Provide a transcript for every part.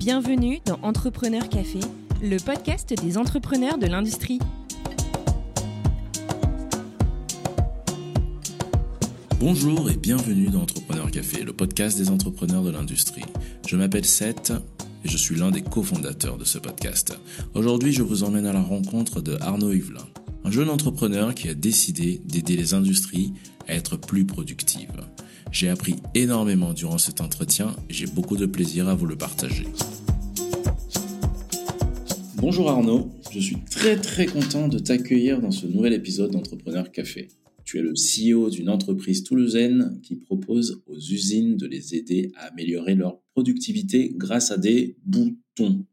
Bienvenue dans Entrepreneur Café, le podcast des entrepreneurs de l'industrie. Bonjour et bienvenue dans Entrepreneur Café, le podcast des entrepreneurs de l'industrie. Je m'appelle Seth et je suis l'un des cofondateurs de ce podcast. Aujourd'hui, je vous emmène à la rencontre de Arnaud Yvelin, un jeune entrepreneur qui a décidé d'aider les industries à être plus productives. J'ai appris énormément durant cet entretien et j'ai beaucoup de plaisir à vous le partager. Bonjour Arnaud, je suis très très content de t'accueillir dans ce nouvel épisode d'Entrepreneur Café. Tu es le CEO d'une entreprise toulousaine qui propose aux usines de les aider à améliorer leur productivité grâce à des boutons.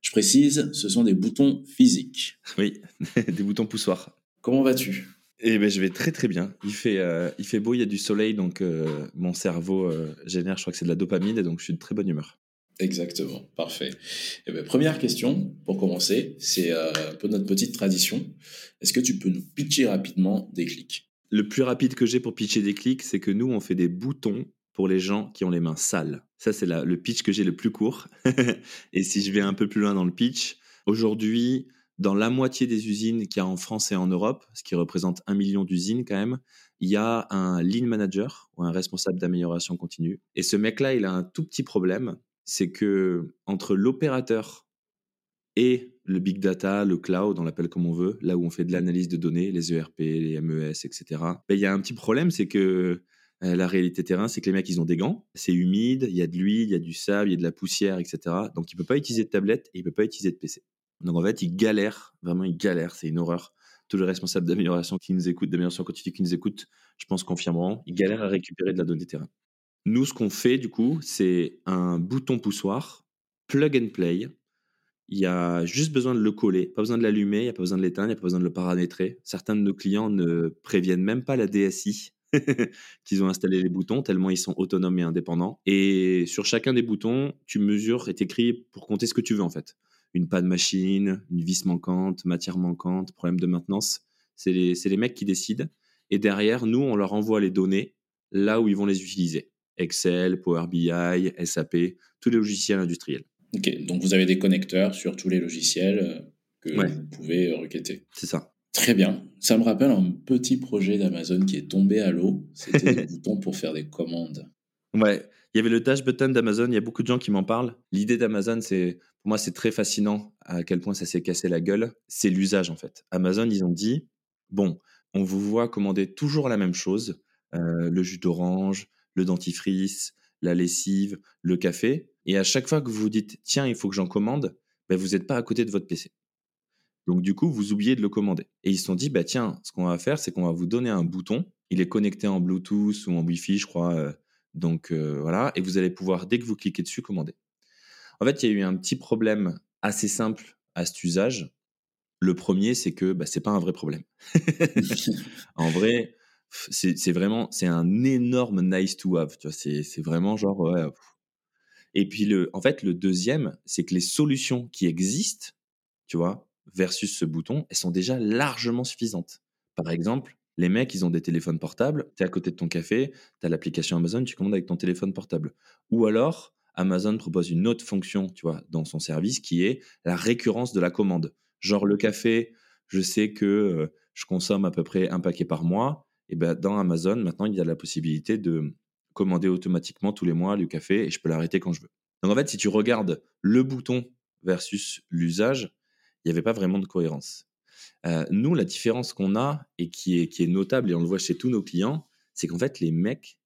Je précise, ce sont des boutons physiques. Oui, des boutons poussoirs. Comment vas-tu? Eh ben, je vais très très bien. Il fait, euh, il fait beau, il y a du soleil, donc euh, mon cerveau euh, génère, je crois que c'est de la dopamine, et donc je suis de très bonne humeur. Exactement, parfait. Eh ben, première question pour commencer, c'est un peu notre petite tradition. Est-ce que tu peux nous pitcher rapidement des clics? Le plus rapide que j'ai pour pitcher des clics, c'est que nous, on fait des boutons pour les gens qui ont les mains sales. Ça, c'est le pitch que j'ai le plus court. et si je vais un peu plus loin dans le pitch, aujourd'hui, dans la moitié des usines qu'il y a en France et en Europe, ce qui représente un million d'usines quand même, il y a un lean manager ou un responsable d'amélioration continue. Et ce mec-là, il a un tout petit problème, c'est que entre l'opérateur et le big data, le cloud, on l'appelle comme on veut, là où on fait de l'analyse de données, les ERP, les MES, etc. Ben, il y a un petit problème, c'est que euh, la réalité terrain, c'est que les mecs, ils ont des gants, c'est humide, il y a de l'huile, il y a du sable, il y a de la poussière, etc. Donc, il ne peut pas utiliser de tablette et il ne peut pas utiliser de PC. Donc en fait, ils galèrent, vraiment ils galèrent, c'est une horreur. Tous les responsables d'amélioration qui nous écoutent, d'amélioration continue qui nous écoutent, je pense confirmeront, ils galèrent à récupérer de la donnée terrain. Nous, ce qu'on fait du coup, c'est un bouton poussoir, plug and play. Il y a juste besoin de le coller, pas besoin de l'allumer, il n'y a pas besoin de l'éteindre, il n'y a pas besoin de le paramétrer. Certains de nos clients ne préviennent même pas la DSI qu'ils ont installé les boutons, tellement ils sont autonomes et indépendants. Et sur chacun des boutons, tu mesures et t'écris pour compter ce que tu veux en fait une panne machine, une vis manquante, matière manquante, problème de maintenance. C'est les, les, mecs qui décident. Et derrière, nous, on leur envoie les données là où ils vont les utiliser. Excel, Power BI, SAP, tous les logiciels industriels. Ok, donc vous avez des connecteurs sur tous les logiciels euh, que vous pouvez euh, requêter. C'est ça. Très bien. Ça me rappelle un petit projet d'Amazon qui est tombé à l'eau. C'était des boutons pour faire des commandes. Ouais, il y avait le dash button d'Amazon, il y a beaucoup de gens qui m'en parlent. L'idée d'Amazon, c'est pour moi, c'est très fascinant à quel point ça s'est cassé la gueule. C'est l'usage en fait. Amazon, ils ont dit bon, on vous voit commander toujours la même chose, euh, le jus d'orange, le dentifrice, la lessive, le café, et à chaque fois que vous vous dites tiens, il faut que j'en commande, ben, vous n'êtes pas à côté de votre PC. Donc du coup, vous oubliez de le commander. Et ils se sont dit bah tiens, ce qu'on va faire, c'est qu'on va vous donner un bouton. Il est connecté en Bluetooth ou en Wi-Fi, je crois. Euh, donc euh, voilà, et vous allez pouvoir, dès que vous cliquez dessus, commander. En fait, il y a eu un petit problème assez simple à cet usage. Le premier, c'est que bah, ce n'est pas un vrai problème. en vrai, c'est vraiment, c'est un énorme nice to have. c'est vraiment genre, ouais. Et puis, le, en fait, le deuxième, c'est que les solutions qui existent, tu vois, versus ce bouton, elles sont déjà largement suffisantes. Par exemple, les mecs, ils ont des téléphones portables, tu es à côté de ton café, tu as l'application Amazon, tu commandes avec ton téléphone portable. Ou alors, Amazon propose une autre fonction, tu vois, dans son service qui est la récurrence de la commande. Genre le café, je sais que euh, je consomme à peu près un paquet par mois. Ben dans Amazon, maintenant, il y a la possibilité de commander automatiquement tous les mois le café et je peux l'arrêter quand je veux. Donc en fait, si tu regardes le bouton versus l'usage, il n'y avait pas vraiment de cohérence. Euh, nous, la différence qu'on a et qui est, qui est notable, et on le voit chez tous nos clients, c'est qu'en fait, les mecs,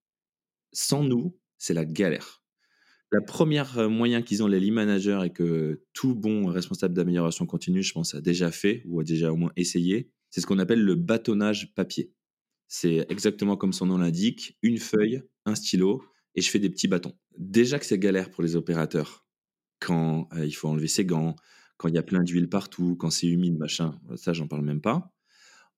sans nous, c'est la galère. La première euh, moyen qu'ils ont, les lead managers, et que tout bon responsable d'amélioration continue, je pense, a déjà fait ou a déjà au moins essayé, c'est ce qu'on appelle le bâtonnage papier. C'est exactement comme son nom l'indique, une feuille, un stylo, et je fais des petits bâtons. Déjà que c'est galère pour les opérateurs, quand euh, il faut enlever ses gants, quand il y a plein d'huile partout, quand c'est humide, machin, ça, j'en parle même pas.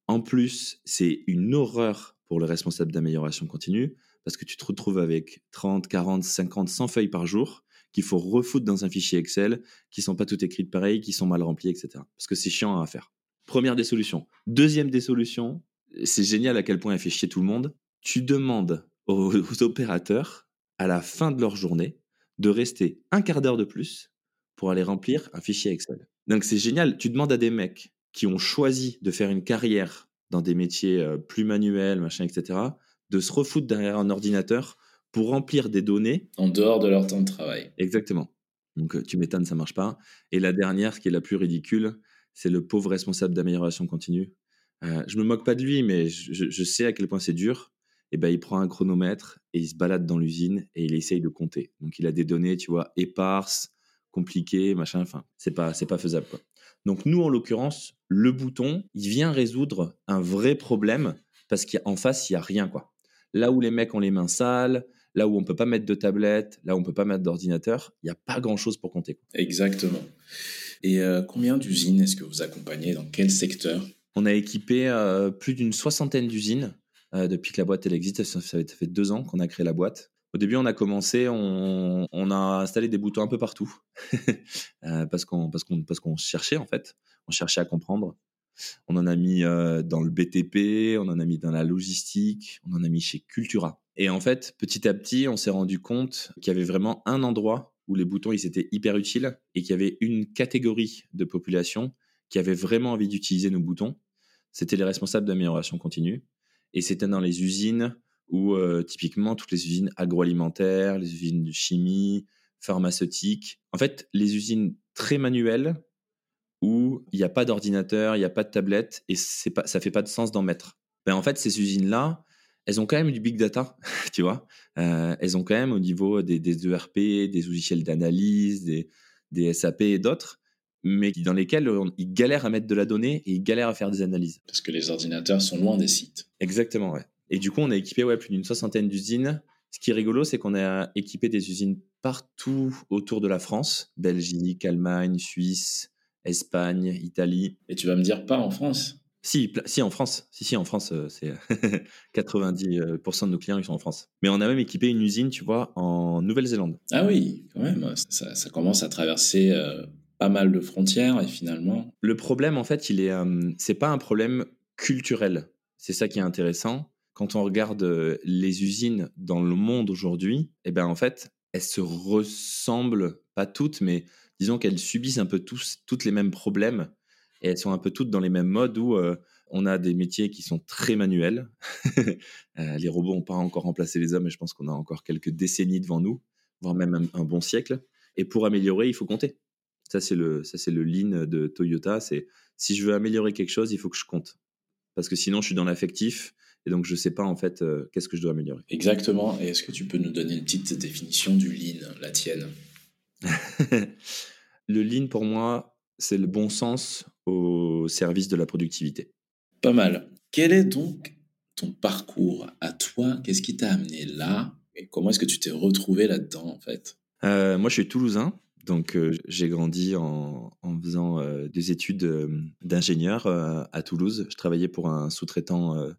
En plus, c'est une horreur pour le responsable d'amélioration continue parce que tu te retrouves avec 30, 40, 50, 100 feuilles par jour qu'il faut refoutre dans un fichier Excel, qui sont pas toutes écrites pareil, qui sont mal remplies, etc. Parce que c'est chiant à faire. Première des solutions. Deuxième des solutions, c'est génial à quel point elle fait chier tout le monde. Tu demandes aux opérateurs, à la fin de leur journée, de rester un quart d'heure de plus pour aller remplir un fichier Excel. Donc c'est génial. Tu demandes à des mecs qui ont choisi de faire une carrière dans des métiers euh, plus manuels, machin, etc., de se refoutre derrière un ordinateur pour remplir des données. En dehors de leur temps de travail. Exactement. Donc euh, tu m'étonnes, ça marche pas. Et la dernière, ce qui est la plus ridicule, c'est le pauvre responsable d'amélioration continue. Euh, je me moque pas de lui, mais je, sais à quel point c'est dur. Et ben, il prend un chronomètre et il se balade dans l'usine et il essaye de compter. Donc il a des données, tu vois, éparses, compliquées, machin. Enfin, c'est pas, c'est pas faisable. Quoi. Donc nous, en l'occurrence, le bouton, il vient résoudre un vrai problème parce qu'en face, il y a rien, quoi. Là où les mecs ont les mains sales, là où on peut pas mettre de tablette, là où on peut pas mettre d'ordinateur, il n'y a pas grand-chose pour compter. Exactement. Et euh, combien d'usines est-ce que vous accompagnez? Dans quel secteur? On a équipé euh, plus d'une soixantaine d'usines euh, depuis que la boîte elle existe. Ça, fait deux ans qu'on a créé la boîte. Au début, on a commencé, on, a installé des boutons un peu partout parce qu'on parce qu'on parce qu'on cherchait en fait, on cherchait à comprendre. On en a mis dans le BTP, on en a mis dans la logistique, on en a mis chez Cultura. Et en fait, petit à petit, on s'est rendu compte qu'il y avait vraiment un endroit où les boutons ils étaient hyper utiles et qu'il y avait une catégorie de population qui avait vraiment envie d'utiliser nos boutons. C'était les responsables d'amélioration continue et c'était dans les usines où typiquement toutes les usines agroalimentaires, les usines de chimie, pharmaceutiques, en fait les usines très manuelles où il n'y a pas d'ordinateur, il n'y a pas de tablette et c'est pas, ça fait pas de sens d'en mettre. Ben en fait ces usines là elles ont quand même du big data, tu vois. Euh, elles ont quand même au niveau des, ERP, des logiciels d'analyse, des SAP et d'autres, mais dans lesquels ils galèrent à mettre de la donnée et ils galèrent à faire des analyses. Parce que les ordinateurs sont loin des sites. Exactement, ouais. Et du coup, on a équipé ouais, plus d'une soixantaine d'usines. Ce qui est rigolo, c'est qu'on a équipé des usines partout autour de la France, Belgique, Allemagne, Suisse, Espagne, Italie. Et tu vas me dire pas en France? Si, si, en France. Si, si, en France, euh, c'est 90% euh, de nos clients, ils sont en France. Mais on a même équipé une usine, tu vois, en Nouvelle-Zélande. Ah oui, quand même. Ça, ça commence à traverser euh, pas mal de frontières et finalement. Le problème, en fait, il est, c'est pas un problème culturel. C'est ça qui est intéressant. Quand on regarde les usines dans le monde aujourd'hui, eh ben, en fait, elles se ressemblent, pas toutes, mais disons qu'elles subissent un peu tous, toutes les mêmes problèmes et elles sont un peu toutes dans les mêmes modes où euh, on a des métiers qui sont très manuels. Euh, les robots n'ont pas encore remplacé les hommes et je pense qu'on a encore quelques décennies devant nous, voire même un, bon siècle. Et pour améliorer, il faut compter. Ça, c'est le, ça, c'est le lean de Toyota. C'est si je veux améliorer quelque chose, il faut que je compte. Parce que sinon, je suis dans l'affectif et donc je ne sais pas en fait euh, qu'est-ce que je dois améliorer. Exactement. Et est-ce que tu peux nous donner une petite définition du lean, la tienne? Le lean, pour moi, c'est le bon sens au service de la productivité. Pas mal. Quel est donc ton parcours à toi? Qu'est-ce qui t'a amené là? Et comment est-ce que tu t'es retrouvé là-dedans en fait? Euh, Moi, je suis toulousain. Donc, euh, j'ai grandi en, faisant euh, des études d'ingénieur à Toulouse. Je travaillais pour un sous-traitant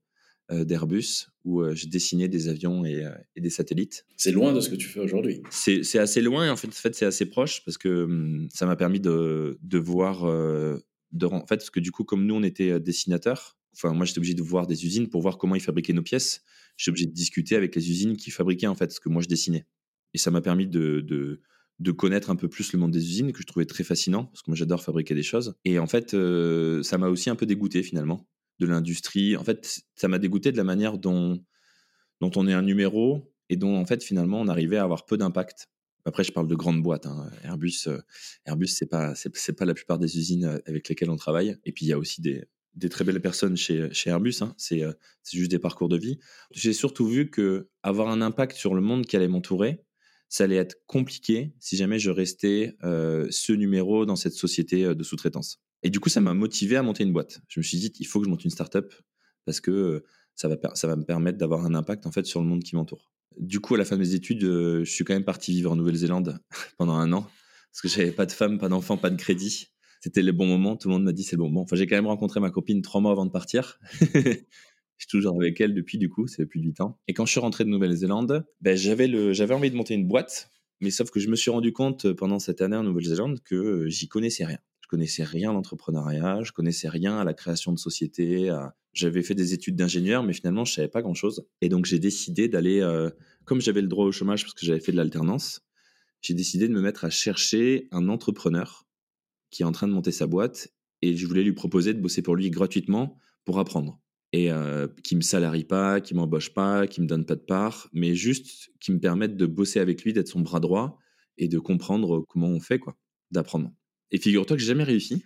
euh, d'Airbus où euh, j'ai dessiné des avions et, euh, et des satellites. C'est loin de ce que tu fais aujourd'hui. C'est assez loin, en fait, en fait c'est assez proche parce que hum, ça m'a permis de, de voir, de, en fait, parce que du coup, comme nous, on était dessinateurs, enfin, moi, j'étais obligé de voir des usines pour voir comment ils fabriquaient nos pièces. J'étais obligé de discuter avec les usines qui fabriquaient, en fait, ce que moi, je dessinais. Et ça m'a permis de, de, de, connaître un peu plus le monde des usines, que je trouvais très fascinant, parce que moi, j'adore fabriquer des choses. Et en fait, ça m'a aussi un peu dégoûté, finalement de l'industrie. En fait, ça m'a dégoûté de la manière dont, dont on est un numéro et dont, en fait, finalement, on arrivait à avoir peu d'impact. Après, je parle de grandes boîtes. Hein. Airbus, euh, Airbus, c'est pas, c'est, pas la plupart des usines euh, avec lesquelles on travaille. Et puis, il y a aussi des, très belles personnes chez, chez Airbus. Hein. C'est, euh, c'est juste des parcours de vie. J'ai surtout vu que avoir un impact sur le monde qui allait m'entourer, ça allait être compliqué si jamais je restais ce numéro dans cette société de sous-traitance. Et du coup, ça m'a motivé à monter une boîte. Je me suis dit, il faut que je monte une startup parce que euh, ça va, ça va me permettre d'avoir un impact en fait sur le monde qui m'entoure. Du coup, à la fin de mes études, euh, je suis quand même parti vivre en Nouvelle-Zélande pendant un an parce que j'avais pas de femme, pas d'enfant, pas de crédit. C'était le bon moment. Tout le monde m'a dit c'est le bon moment. Enfin, j'ai quand même rencontré ma copine trois mois avant de partir. je suis toujours avec elle depuis, du coup, c'est plus de huit ans. Et quand je suis rentré de Nouvelle-Zélande, ben, j'avais, envie de monter une boîte, mais sauf que je me suis rendu compte euh, pendant cette année en Nouvelle-Zélande que j'y connaissais rien connaissais rien à l'entrepreneuriat, je connaissais rien à la création de société. J'avais fait des études d'ingénieur, mais finalement, je savais pas grand-chose. Et donc, j'ai décidé d'aller, euh, comme j'avais le droit au chômage parce que j'avais fait de l'alternance, j'ai décidé de me mettre à chercher un entrepreneur qui est en train de monter sa boîte et je voulais lui proposer de bosser pour lui gratuitement pour apprendre. Et euh, qui me salarie pas, qui m'embauche pas, qui me donne pas de part, mais juste qui me permette de bosser avec lui, d'être son bras droit et de comprendre comment on fait, quoi, d'apprendre. Et figure-toi que j'ai jamais réussi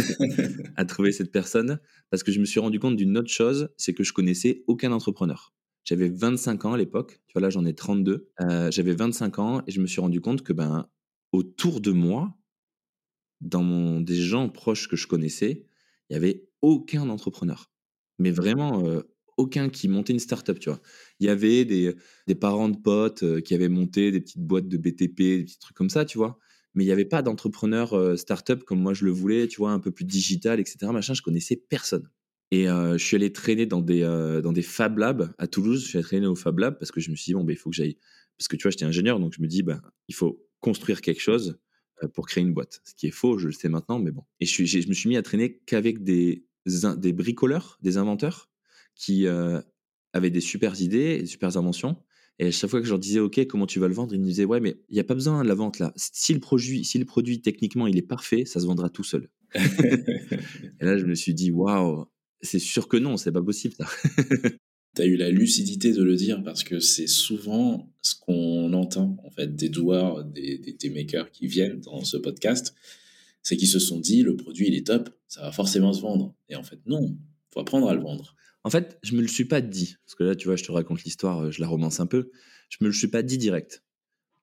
à trouver cette personne parce que je me suis rendu compte d'une autre chose, c'est que je connaissais aucun entrepreneur. J'avais 25 ans à l'époque, tu vois là j'en ai 32. Euh, j'avais 25 ans et je me suis rendu compte que ben autour de moi, dans mon, des gens proches que je connaissais, il y avait aucun entrepreneur. Mais vraiment euh, aucun qui montait une startup, tu vois. Il y avait des, parents de potes euh, qui avaient monté des petites boîtes de BTP, des petits trucs comme ça, tu vois. Mais il n'y avait pas d'entrepreneur euh, startup comme moi je le voulais, tu vois, un peu plus digital, etc. Machin, je connaissais personne. Et je suis allé traîner dans des, dans des Fab Labs à Toulouse. Je suis allé traîner au Fab Lab parce que je me suis dit, bon, ben, il faut que j'aille. Parce que tu vois, j'étais ingénieur, donc je me dis, ben, il faut construire quelque chose pour créer une boîte. Ce qui est faux, je le sais maintenant, mais bon. Et je me suis mis à traîner qu'avec des, des bricoleurs, des inventeurs qui avaient des super idées, des super inventions. Et à chaque fois que je leur disais, OK, comment tu vas le vendre Ils me disaient, ouais, mais il n'y a pas besoin de la vente là. Si le, produit, si le produit, techniquement, il est parfait, ça se vendra tout seul. et là, je me suis dit, waouh, c'est sûr que non, c'est pas possible ça. tu as eu la lucidité de le dire parce que c'est souvent ce qu'on entend en fait des doueurs, des, des, makers qui viennent dans ce podcast, c'est qu'ils se sont dit le produit il est top, ça va forcément se vendre. Et en fait non, faut apprendre à le vendre. En fait, je me le suis pas dit parce que là tu vois, je te raconte l'histoire, je la romance un peu. Je me le suis pas dit direct,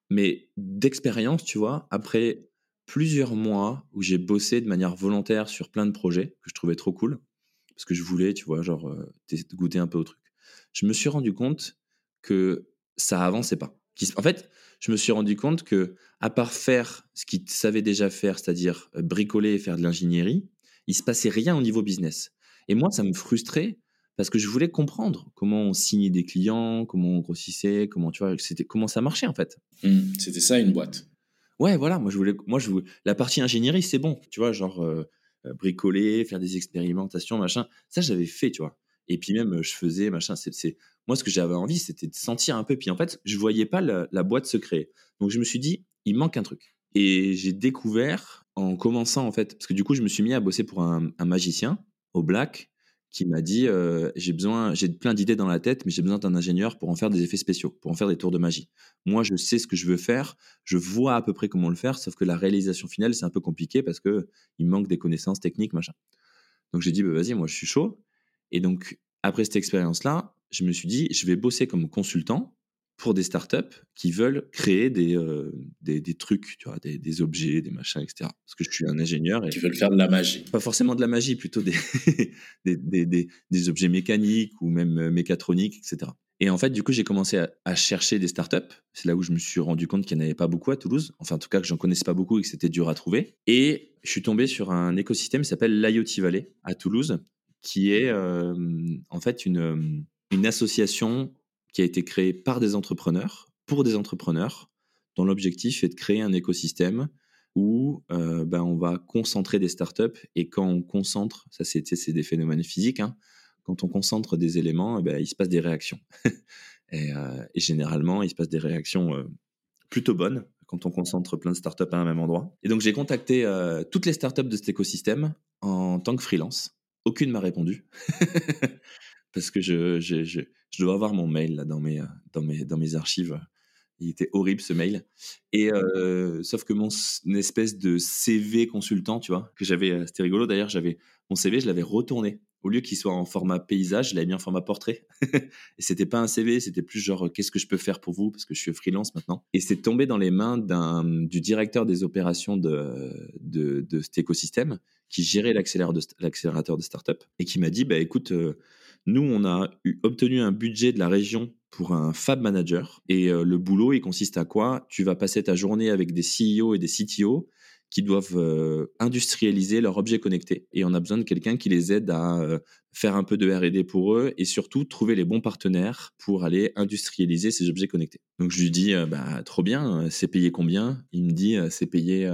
mais d'expérience, tu vois, après plusieurs mois où j'ai bossé de manière volontaire sur plein de projets que je trouvais trop cool parce que je voulais, tu vois, genre euh, goûter un peu au truc je me suis rendu compte que ça avançait pas. En fait, je me suis rendu compte que, à part faire ce qu'ils savaient déjà faire, c'est-à-dire euh, bricoler et faire de l'ingénierie, il se passait rien au niveau business. Et moi, ça me frustrait parce que je voulais comprendre comment on signait des clients, comment on grossissait, comment tu vois, c'était comment ça marchait en fait. Mmh, c'était ça une boîte. Ouais, voilà. Moi, je voulais, moi, je voulais, la partie ingénierie, c'est bon, tu vois, genre euh, euh, bricoler, faire des expérimentations, machin. Ça, j'avais fait, tu vois. Et puis même, je faisais, machin, c'est, moi, ce que j'avais envie, c'était de sentir un peu. Puis en fait, je voyais pas la, boîte se créer. Donc je me suis dit, il manque un truc. Et j'ai découvert en commençant, en fait, parce que du coup, je me suis mis à bosser pour un, magicien au Black qui m'a dit j'ai besoin, j'ai plein d'idées dans la tête, mais j'ai besoin d'un ingénieur pour en faire des effets spéciaux, pour en faire des tours de magie. Moi, je sais ce que je veux faire, je vois à peu près comment le faire, sauf que la réalisation finale, c'est un peu compliqué parce que il manque des connaissances techniques, machin. Donc j'ai dit bah, vas-y, moi je suis chaud. Et donc, après cette expérience-là, je me suis dit, je vais bosser comme consultant pour des startups qui veulent créer des, euh, des, des, trucs, tu vois, des, des, objets, des machins, etc. Parce que je suis un ingénieur. Et qui veulent faire de la magie. Pas forcément de la magie, plutôt des, des, objets mécaniques ou même euh, mécatroniques, etc. Et en fait, du coup, j'ai commencé à, à, chercher des startups. C'est là où je me suis rendu compte qu'il n'y en avait pas beaucoup à Toulouse. Enfin, en tout cas, que j'en connaissais pas beaucoup et que c'était dur à trouver. Et je suis tombé sur un écosystème qui s'appelle l'IoT Valley à Toulouse, qui est en fait une, association qui a été créée par des entrepreneurs, pour des entrepreneurs, dont l'objectif est de créer un écosystème où ben, on va concentrer des startups et quand on concentre, ça c'est des phénomènes physiques, hein, quand on concentre des éléments, eh ben, il se passe des réactions. et, généralement, il se passe des réactions plutôt bonnes quand on concentre plein de startups à un même endroit. Et donc j'ai contacté toutes les startups de cet écosystème en tant que freelance aucune m'a répondu. Parce que je, je, je, dois avoir mon mail là, dans, mes, dans, mes, dans mes archives. Il était horrible ce mail. Et euh, sauf que mon espèce de CV consultant, tu vois, que j'avais, euh, c'était rigolo d'ailleurs, j'avais mon CV, je l'avais retourné. Au lieu qu'il soit en format paysage, je l'avais mis en format portrait. et c'était pas un CV, c'était plus genre euh, qu'est-ce que je peux faire pour vous? Parce que je suis freelance maintenant. Et c'est tombé dans les mains du directeur des opérations de, de, de cet écosystème qui gérait l'accélérateur de, start-up et qui m'a dit bah écoute, euh, nous on a obtenu un budget de la région pour un fab manager et euh, le boulot il consiste à quoi? Tu vas passer ta journée avec des CEO et des CTO qui doivent euh, industrialiser leurs objets connectés et on a besoin de quelqu'un qui les aide à faire un peu de R&D pour eux et surtout trouver les bons partenaires pour aller industrialiser ces objets connectés. Donc je lui dis bah trop bien, c'est payé combien? Il me dit c'est payé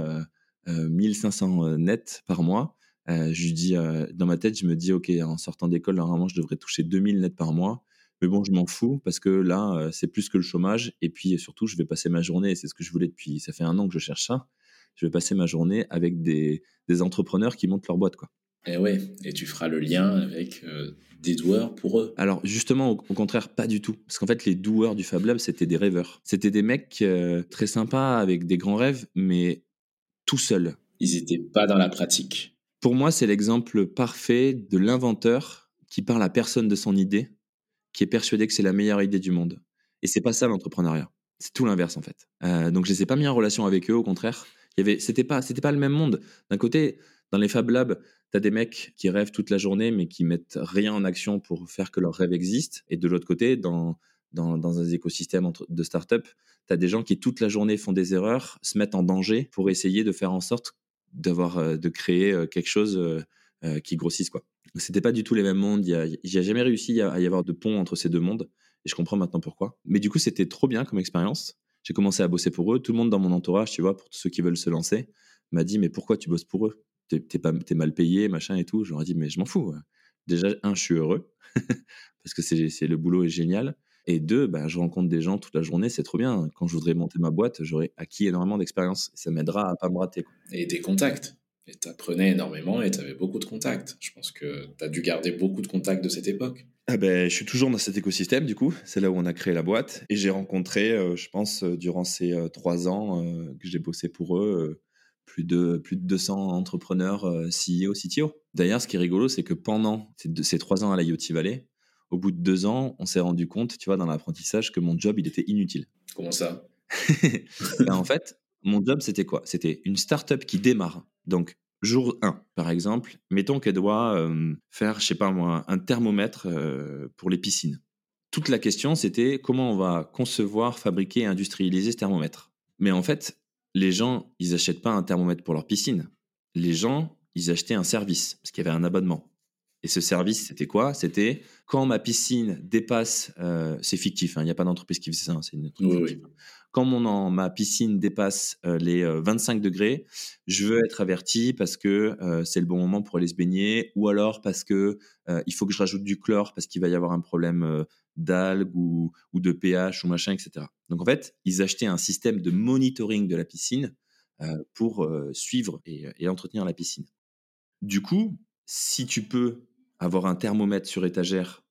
1500 euh, net par mois. Euh, je lui dis, euh, dans ma tête, je me dis, OK, en sortant d'école, normalement, je devrais toucher 2000 net par mois. Mais bon, je m'en fous parce que là, euh, c'est plus que le chômage. Et puis surtout, je vais passer ma journée, c'est ce que je voulais depuis, ça fait un an que je cherche ça. Je vais passer ma journée avec des, des entrepreneurs qui montent leur boîte, quoi. Et ouais, et tu feras le lien avec euh, des doueurs pour eux. Alors justement, au, au contraire, pas du tout. Parce qu'en fait, les doueurs du Fab Lab, c'était des rêveurs. C'était des mecs euh, très sympas, avec des grands rêves, mais tout seuls. Ils n'étaient pas dans la pratique. Pour moi, c'est l'exemple parfait de l'inventeur qui parle à personne de son idée, qui est persuadé que c'est la meilleure idée du monde. Et c'est pas ça l'entrepreneuriat. C'est tout l'inverse en fait. Euh, donc je les ai pas mis en relation avec eux, au contraire. Il y avait, c'était pas, c'était pas le même monde. D'un côté, dans les Fab Labs, tu as des mecs qui rêvent toute la journée, mais qui mettent rien en action pour faire que leur rêve existe. Et de l'autre côté, dans, dans, dans un écosystème de start-up, tu des gens qui toute la journée font des erreurs, se mettent en danger pour essayer de faire en sorte d'avoir, euh, de créer euh, quelque chose euh, qui grossisse, quoi. C'était pas du tout les mêmes mondes. A jamais réussi à y avoir de pont entre ces deux mondes. Et je comprends maintenant pourquoi. Mais du coup, c'était trop bien comme expérience. J'ai commencé à bosser pour eux. Tout le monde dans mon entourage, tu vois, pour tous ceux qui veulent se lancer, m'a dit Mais pourquoi tu bosses pour eux? T'es mal payé, machin et tout. Ai dit Mais je m'en fous. Déjà, un, je suis heureux parce que c'est le boulot est génial. Et deux, bah, je rencontre des gens toute la journée, c'est trop bien. Quand je voudrais monter ma boîte, j'aurais acquis énormément d'expérience. Ça m'aidera à pas me rater. Et des contacts. Et tu apprenais énormément et tu avais beaucoup de contacts. Je pense que tu as dû garder beaucoup de contacts de cette époque. Ah ben, je suis toujours dans cet écosystème, du coup. C'est là où on a créé la boîte. Et j'ai rencontré, euh, je pense, euh, durant ces euh, trois ans euh, que j'ai bossé pour eux, plus, de, plus de 200 entrepreneurs CEO, CTO. D'ailleurs, ce qui est rigolo, c'est que pendant ces, deux- ces trois ans à l'IoT Valley, au bout de deux ans, on s'est rendu compte, tu vois, dans l'apprentissage, que mon job, il était inutile. Comment ça? Ben, en fait, mon job, c'était quoi? C'était une startup qui démarre. Donc, jour 1, par exemple, mettons qu'elle doit faire, je sais pas moi, un thermomètre pour les piscines. Toute la question, c'était comment on va concevoir, fabriquer industrialiser ce thermomètre? Mais en fait, les gens, ils achètent pas un thermomètre pour leur piscine. Les gens, ils achetaient un service, parce qu'il y avait un abonnement. Et ce service, c'était quoi? C'était quand ma piscine dépasse, euh, c'est fictif, hein, il n'y a pas d'entreprise qui fait ça, hein, c'est une entreprise Oui. Quand mon, en- ma piscine dépasse euh, les euh, 25 degrés, je veux être averti parce que euh, c'est le bon moment pour aller se baigner, ou alors parce que euh, il faut que je rajoute du chlore parce qu'il va y avoir un problème euh, d'algues ou, ou de pH ou machin, etc. Donc en fait, ils achetaient un système de monitoring de la piscine euh, pour euh, suivre et, et entretenir la piscine. Du coup, si tu peux avoir un thermomètre sur étagère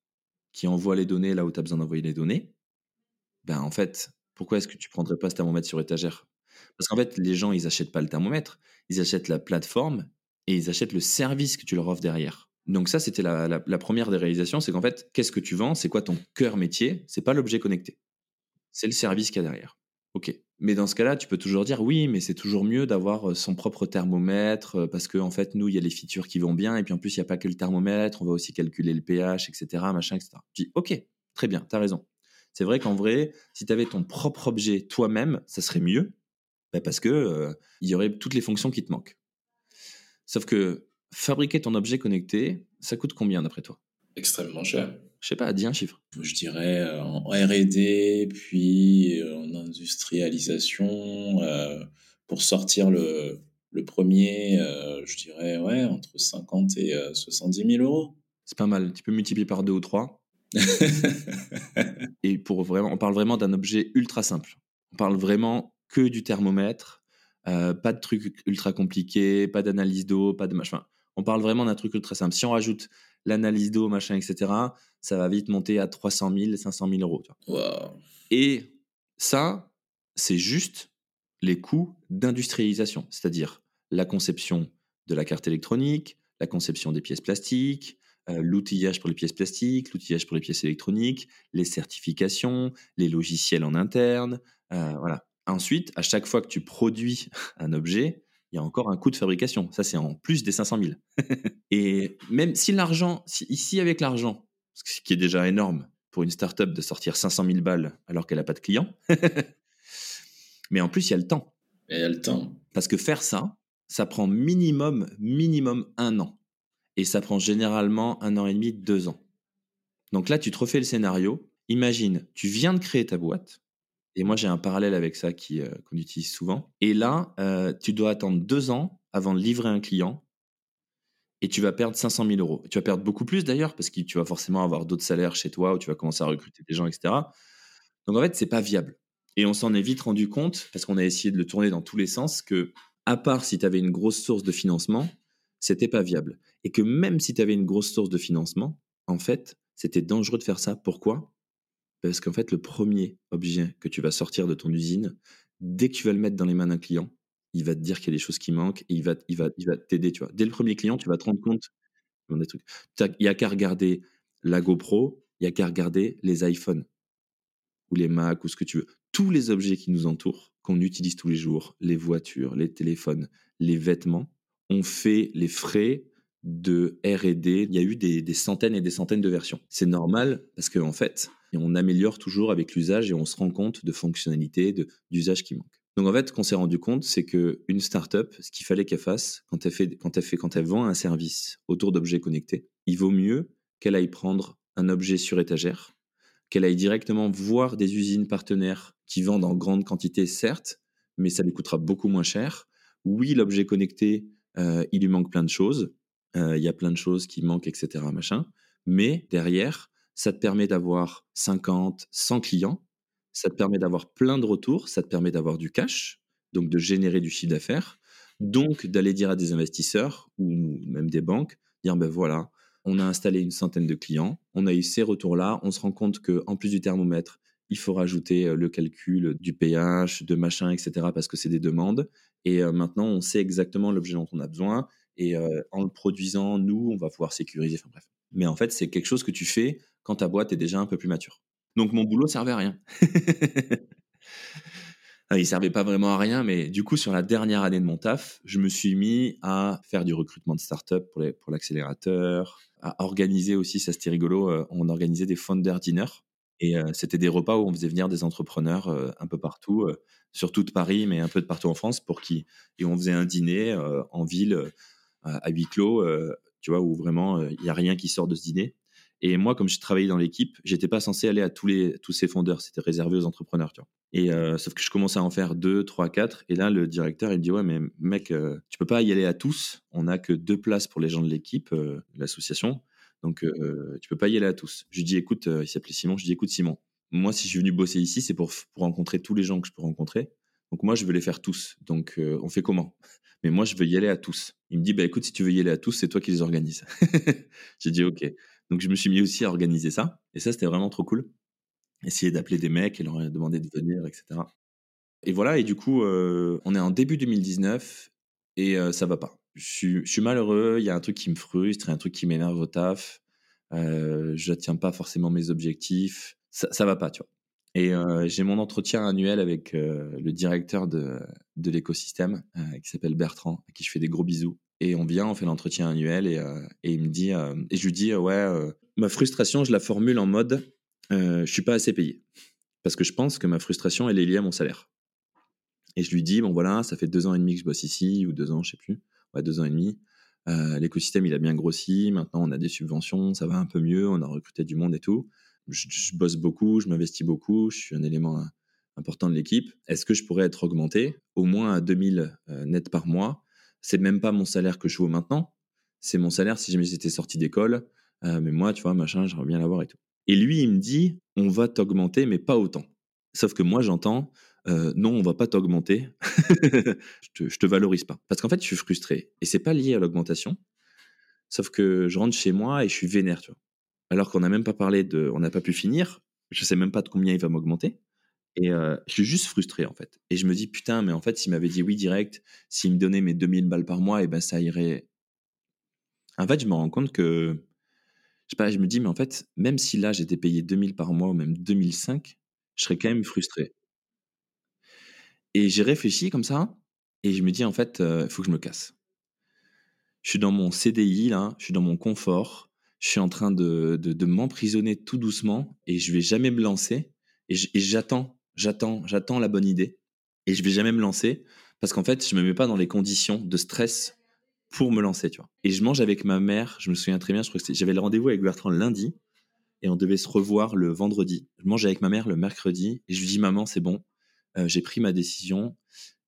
qui envoie les données là où tu as besoin d'envoyer les données, ben en fait, pourquoi est-ce que tu prendrais pas ce thermomètre sur étagère? Parce qu'en fait, les gens, ils achètent pas le thermomètre, ils achètent la plateforme et ils achètent le service que tu leur offres derrière. Donc ça, c'était la, première des réalisations, c'est qu'en fait, qu'est-ce que tu vends? C'est quoi ton cœur métier? C'est pas l'objet connecté, c'est le service qu'il y a derrière. Ok. Mais dans ce cas-là, tu peux toujours dire oui, mais c'est toujours mieux d'avoir euh, son propre thermomètre euh, parce que en fait, nous, il y a les features qui vont bien et puis en plus, il n'y a pas que le thermomètre, on va aussi calculer le pH, etc., machin, etc. Ok, très bien, t'as raison. C'est vrai qu'en vrai, si tu avais ton propre objet toi-même, ça serait mieux bah, parce que euh, il y aurait toutes les fonctions qui te manquent. Sauf que fabriquer ton objet connecté, ça coûte combien d'après toi? Extrêmement cher. Je sais pas, dis un chiffre. Je dirais euh, en R&D, puis euh, en industrialisation, euh, pour sortir le, le premier, euh, je dirais ouais, entre 50 et euh, 70 000 euros. C'est pas mal. Tu peux multiplier par deux ou trois. Et pour vraiment, on parle vraiment d'un objet ultra simple. On parle vraiment que du thermomètre, pas de trucs ultra compliqués, pas d'analyse d'eau, pas de machin. On parle vraiment d'un truc ultra simple. Si on rajoute l'analyse d'eau, machin, etc., ça va vite monter à 300 000, 500 000 euros. Et ça, c'est juste les coûts d'industrialisation, c'est-à-dire la conception de la carte électronique, la conception des pièces plastiques, euh, l'outillage pour les pièces plastiques, l'outillage pour les pièces électroniques, les certifications, les logiciels en interne. euh, voilà. Ensuite, à chaque fois que tu produis un objet, il y a encore un coût de fabrication. Ça, c'est en plus des 500 000. Et même si l'argent, si, ici avec l'argent, ce qui est déjà énorme pour une startup de sortir 500 000 balles alors qu'elle n'a pas de clients, mais en plus, il y a le temps. Il y a le temps. Parce que faire ça, ça prend minimum, minimum un an. Et ça prend généralement un an et demi, deux ans. Donc là, tu te refais le scénario. Imagine, tu viens de créer ta boîte. Et moi, j'ai un parallèle avec ça qui, euh, qu'on utilise souvent. Et là, euh, tu dois attendre deux ans avant de livrer un client. et tu vas perdre 500 000 euros. Tu vas perdre beaucoup plus d'ailleurs, parce que tu vas forcément avoir d'autres salaires chez toi, où tu vas commencer à recruter des gens, etc. Donc en fait, c'est pas viable. Et on s'en est vite rendu compte, parce qu'on a essayé de le tourner dans tous les sens, que à part si tu avais une grosse source de financement, c'était pas viable. Et que même si tu avais une grosse source de financement, en fait, c'était dangereux de faire ça. Pourquoi? Parce qu'en fait, le premier objet que tu vas sortir de ton usine, dès que tu vas le mettre dans les mains d'un client, il va te dire qu'il y a des choses qui manquent et il va, il va, il va t'aider, tu vois. Dès le premier client, tu vas te rendre compte des. Il n'y a qu'à regarder la GoPro, il n'y a qu'à regarder les iPhones ou les Mac ou ce que tu veux. Tous les objets qui nous entourent, qu'on utilise tous les jours, les voitures, les téléphones, les vêtements, ont fait les frais de R&D. Il y a eu des, centaines et des centaines de versions. C'est normal parce qu'en en fait, on améliore toujours avec l'usage et on se rend compte de fonctionnalités, d'usages qui manquent. Donc en fait, ce qu'on s'est rendu compte, c'est qu'une startup, ce qu'il fallait qu'elle fasse quand elle, fait, quand, elle fait, quand elle vend un service autour d'objets connectés, il vaut mieux qu'elle aille prendre un objet sur étagère, qu'elle aille directement voir des usines partenaires qui vendent en grande quantité, certes, mais ça lui coûtera beaucoup moins cher. Oui, l'objet connecté, euh, il lui manque plein de choses. Euh, il y a plein de choses qui manquent, etc. Machin. Mais derrière, ça te permet d'avoir 50, 100 clients ça te permet d'avoir plein de retours, ça te permet d'avoir du cash, donc de générer du chiffre d'affaires, donc d'aller dire à des investisseurs ou même des banques, dire ben voilà, on a installé une centaine de clients, on a eu ces retours-là, on se rend compte qu'en plus du thermomètre, il faut rajouter euh, le calcul du pH, de machin, etc., parce que c'est des demandes. Et euh, maintenant, on sait exactement l'objet dont on a besoin. Et euh, en le produisant, nous, on va pouvoir sécuriser. Enfin bref. Mais en fait, c'est quelque chose que tu fais quand ta boîte est déjà un peu plus mature. Donc mon boulot servait à rien. Ah, il servait pas vraiment à rien, mais du coup, sur la dernière année de mon taf, je me suis mis à faire du recrutement de start-up pour, pour l'accélérateur, à organiser aussi, ça c'était rigolo, euh, on organisait des founder dinners. Et euh, c'était des repas où on faisait venir des entrepreneurs euh, un peu partout, sur toute Paris, mais un peu de partout en France, pour qui et on faisait un dîner en ville à huis clos, tu vois, où vraiment il n'y a rien qui sort de ce dîner. Et moi, comme je travaillais dans l'équipe, j'étais pas censé aller à tous les tous ces fondeurs. C'était réservé aux entrepreneurs, tu vois. Et euh, sauf que je commençais à en faire deux, trois, quatre. Et là, le directeur, il dit ouais, mais mec, euh, tu peux pas y aller à tous. On a que deux places pour les gens de l'équipe, euh, l'association. Donc, tu peux pas y aller à tous. Je lui dis écoute, il s'appelait Simon. Je dis écoute, Simon. Moi, si je suis venu bosser ici, c'est pour, pour rencontrer tous les gens que je peux rencontrer. Donc moi, je veux les faire tous. Donc on fait comment? Mais moi, je veux y aller à tous. Il me dit bah écoute, si tu veux y aller à tous, c'est toi qui les organises. J'ai dit ok. Donc je me suis mis aussi à organiser ça. Et ça, c'était vraiment trop cool. Essayer d'appeler des mecs et leur demander de venir, etc. Et voilà, et du coup, euh, on est en début 2019 et euh, ça va pas. Je suis, malheureux, il y a un truc qui me frustre, un truc qui m'énerve au taf. Euh, je n'atteins pas forcément mes objectifs. Ça, ça va pas, tu vois. Et euh, j'ai mon entretien annuel avec le directeur de, de l'écosystème qui s'appelle Bertrand, à qui je fais des gros bisous. Et on vient, on fait l'entretien annuel et, euh, et, il me dit, euh, et je lui dis, ouais, euh, ma frustration, je la formule en mode, je suis pas assez payé. Parce que je pense que ma frustration, elle est liée à mon salaire. Et je lui dis, bon voilà, ça fait deux ans et demi que je bosse ici, ou deux ans, je sais plus, ouais, deux ans et demi. L'écosystème, il a bien grossi. Maintenant, on a des subventions, ça va un peu mieux, on a recruté du monde et tout. Je, je bosse beaucoup, je m'investis beaucoup, je suis un élément important de l'équipe. Est-ce que je pourrais être augmenté au moins à 2000 net par mois? C'est même pas mon salaire que je vaux maintenant. C'est mon salaire si jamais j'étais sorti d'école. Euh, mais moi, tu vois, machin, j'aimerais bien l'avoir et tout. Et lui, il me dit, on va t'augmenter, mais pas autant. Sauf que moi, j'entends, euh, non, on va pas t'augmenter. je, te, te valorise pas. Parce qu'en fait, je suis frustré. Et c'est pas lié à l'augmentation. Sauf que je rentre chez moi et je suis vénère, tu vois. Alors qu'on n'a même pas parlé de, on n'a pas pu finir. Je sais même pas de combien il va m'augmenter. Et je suis juste frustré, en fait. Et je me dis, putain, mais en fait, s'il m'avait dit oui direct, s'il me donnait mes 2000 balles par mois, et ben ça irait. En fait, je me rends compte que. Je sais pas, je me dis, mais en fait, même si là, j'étais payé 2000 par mois ou même 2005, je serais quand même frustré. Et j'ai réfléchi comme ça, et je me dis, en fait, il faut que je me casse. Je suis dans mon CDI, là, je suis dans mon confort, je suis en train de, de, m'emprisonner tout doucement, et je vais jamais me lancer. Et j'attends j'attends, j'attends la bonne idée et je vais jamais me lancer parce qu'en fait, je me mets pas dans les conditions de stress pour me lancer, tu vois. Et je mange avec ma mère, je me souviens très bien, je crois que j'avais le rendez-vous avec Bertrand le lundi et on devait se revoir le vendredi. Je mange avec ma mère le mercredi et je lui dis maman, c'est bon, euh, j'ai pris ma décision,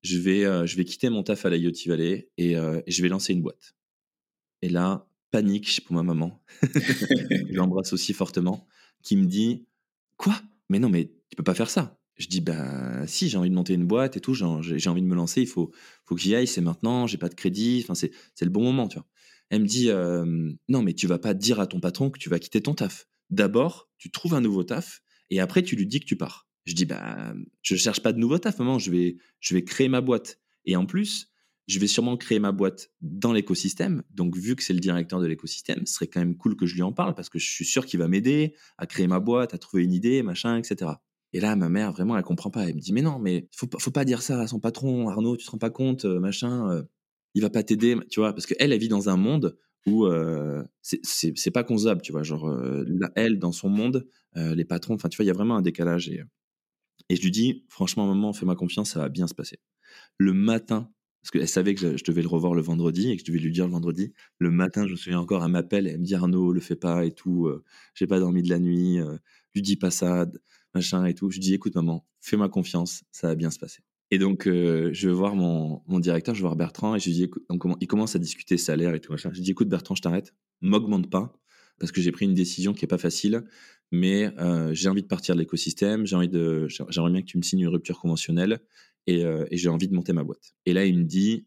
je vais, euh, je vais quitter mon taf à la Yoti Valley euh, et je vais lancer une boîte. Et là, panique pour ma maman. je l'embrasse aussi fortement, qui me dit Quoi? Mais non, mais tu peux pas faire ça. Je dis bah si, j'ai envie de monter une boîte et tout, j'ai envie de me lancer, il faut, faut que j'y aille, c'est maintenant, j'ai pas de crédit, enfin c'est le bon moment, tu vois. Elle me dit non, mais tu vas pas dire à ton patron que tu vas quitter ton taf. D'abord, tu trouves un nouveau taf et après tu lui dis que tu pars. Je dis bah je cherche pas de nouveau taf, maman, je vais je vais créer ma boîte. Et en plus, je vais sûrement créer ma boîte dans l'écosystème. Donc, vu que c'est le directeur de l'écosystème, ce serait quand même cool que je lui en parle parce que je suis sûr qu'il va m'aider à créer ma boîte, à trouver une idée, machin, etc. Et là, ma mère, vraiment, elle comprend pas. Elle me dit, mais non, mais faut, faut pas dire ça à son patron, Arnaud, tu te rends pas compte, euh, machin, euh, il va pas t'aider, tu vois, parce qu'elle, elle vit dans un monde où euh, c'est pas concevable, tu vois, genre, elle, dans son monde, les patrons, enfin, tu vois, il y a vraiment un décalage. Et, et je lui dis, franchement, maman, fais-moi confiance, ça va bien se passer. Le matin, parce qu'elle savait que je devais le revoir le vendredi et que je devais lui dire le vendredi. Le matin, je me souviens encore, elle m'appelle, elle me dit Arnaud, le fais pas et tout, j'ai pas dormi de la nuit, lui dis pas ça, machin et tout. Je dis, écoute, maman, fais-moi confiance, ça va bien se passer. Et donc, euh, je vais voir mon, mon, directeur, je vais voir Bertrand, et je lui dis, écoute, il commence à discuter salaire et tout, machin. Je dis, écoute, Bertrand, je t'arrête, m'augmente pas, parce que j'ai pris une décision qui est pas facile, mais euh, j'ai envie de partir de l'écosystème, j'ai envie de, j'aimerais bien que tu me signes une rupture conventionnelle, et, euh, et j'ai envie de monter ma boîte. Et là, il me dit,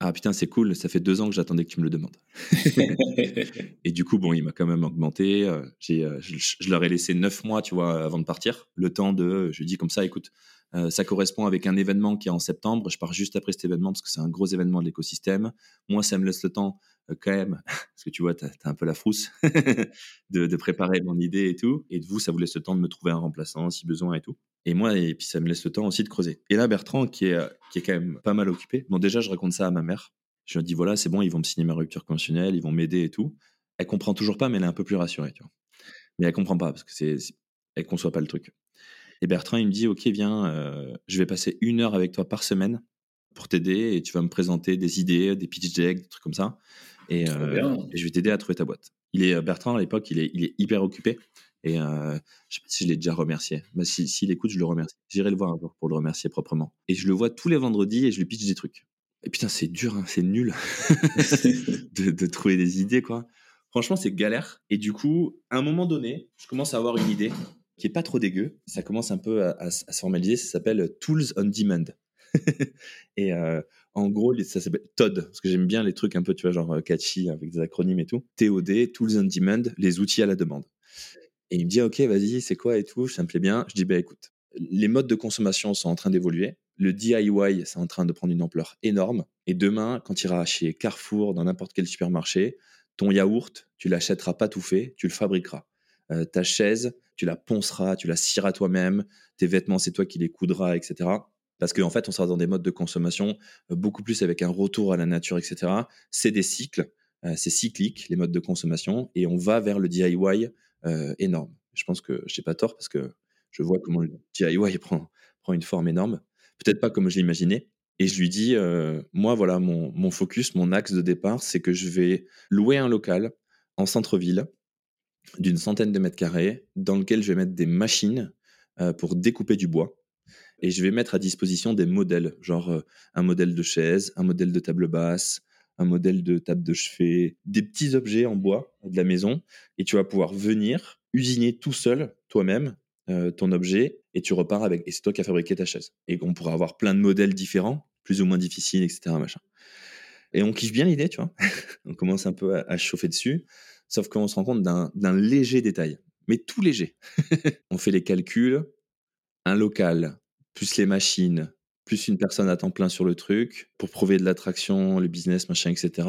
ah putain, c'est cool, ça fait deux ans que j'attendais que tu me le demandes. et du coup, bon, il m'a quand même augmenté. Euh, j'ai, euh, je, leur ai laissé neuf mois, tu vois, avant de partir. Le temps de, je lui dis comme ça, écoute, euh, ça correspond avec un événement qui est en septembre. Je pars juste après cet événement parce que c'est un gros événement de l'écosystème. Moi, ça me laisse le temps quand même, parce que tu vois, tu as, un peu la frousse, de, préparer mon idée et tout. Et de vous, ça vous laisse le temps de me trouver un remplaçant si besoin et tout. Et moi, et puis ça me laisse le temps aussi de creuser. Et là, Bertrand, qui est, qui est quand même pas mal occupé. Bon, déjà, je raconte ça à ma mère. Je lui dis, voilà, c'est bon, ils vont me signer ma rupture conventionnelle, ils vont m'aider et tout. Elle comprend toujours pas, mais elle est un peu plus rassurée. Mais elle comprend pas, parce que c'est, elle conçoit pas le truc. Et Bertrand, il me dit, OK, viens, euh, je vais passer une heure avec toi par semaine pour t'aider et tu vas me présenter des idées, des pitch decks, des trucs comme ça. Et, euh, et je vais t'aider à trouver ta boîte. Il est, Bertrand, à l'époque, il est, il est hyper occupé. Et euh, je sais pas si je l'ai déjà remercié. Mais s'il si, écoute, je le remercie. J'irai le voir un jour pour le remercier proprement. Et je le vois tous les vendredis et je lui pitch des trucs. Et putain, c'est dur, hein, c'est nul de, de, trouver des idées, quoi. Franchement, c'est galère. Et du coup, à un moment donné, je commence à avoir une idée qui est pas trop dégueu. Ça commence un peu à, se formaliser. Ça s'appelle Tools on Demand. et euh, en gros, ça s'appelle TOD, parce que j'aime bien les trucs un peu, tu vois, genre euh, catchy avec des acronymes et tout. TOD, Tools on Demand, les outils à la demande. Et il me dit, OK, vas-y, c'est quoi et tout, ça me plaît bien. Je dis, bah écoute, les modes de consommation sont en train d'évoluer. Le DIY, c'est en train de prendre une ampleur énorme. Et demain, quand tu iras chez Carrefour, dans n'importe quel supermarché, ton yaourt, tu l'achèteras pas tout fait, tu le fabriqueras. Euh, ta chaise, tu la ponceras, tu la scieras toi-même. Tes vêtements, c'est toi qui les coudras, etc. Parce qu'en fait, on sera dans des modes de consommation euh, beaucoup plus avec un retour à la nature, etc. C'est des cycles, euh, c'est cyclique, les modes de consommation, et on va vers le DIY énorme. Je pense que je n'ai pas tort parce que je vois comment le DIY prend, prend une forme énorme. Peut-être pas comme je l'imaginais. Et je lui dis, moi, voilà, mon, mon, focus, mon axe de départ, c'est que je vais louer un local en centre-ville d'une centaine de mètres carrés dans lequel je vais mettre des machines euh, pour découper du bois. Et je vais mettre à disposition des modèles, genre un modèle de chaise, un modèle de table basse, un modèle de table de chevet, des petits objets en bois de la maison, et tu vas pouvoir venir usiner tout seul, toi-même, euh, ton objet, et tu repars avec, et c'est toi qui as fabriqué ta chaise. Et on pourra avoir plein de modèles différents, plus ou moins difficiles, etc. Machin. Et on kiffe bien l'idée, tu vois. on commence un peu à chauffer dessus, sauf qu'on se rend compte d'un léger détail, mais tout léger. on fait les calculs, un local, plus les machines, plus une personne à temps plein sur le truc, pour prouver de l'attraction, le business, machin, etc.,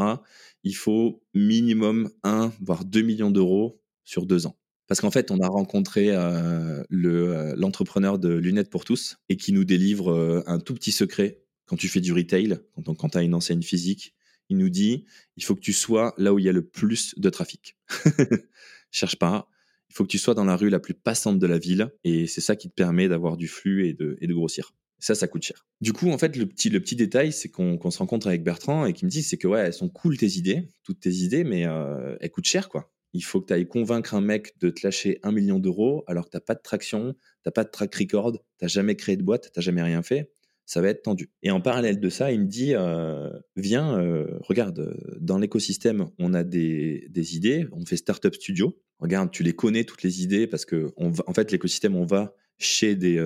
il faut minimum 1, voire 2 millions d'euros sur deux ans. Parce qu'en fait, on a rencontré euh, euh, l'entrepreneur de Lunettes pour tous et qui nous délivre euh, un tout petit secret quand tu fais du retail, quand, quand tu as une enseigne physique. Il nous dit il faut que tu sois là où il y a le plus de trafic. Cherche pas. Il faut que tu sois dans la rue la plus passante de la ville et c'est ça qui te permet d'avoir du flux et de, grossir. Ça, ça coûte cher. Du coup, en fait, le petit, détail, c'est qu'on se rencontre avec Bertrand et qu'il me dit, c'est que ouais, elles sont cool tes idées, toutes tes idées, mais euh, elles coûtent cher, quoi. Il faut que tu ailles convaincre un mec de te lâcher un million d'euros alors que t'as pas de traction, t'as pas de track record, t'as jamais créé de boîte, t'as jamais rien fait. Ça va être tendu. Et en parallèle de ça, il me dit, euh, viens, euh, regarde, euh, dans l'écosystème, on a des, des, idées, on fait Startup Studio. Regarde, tu les connais, toutes les idées, parce que, on va, en fait, l'écosystème, on va chez des,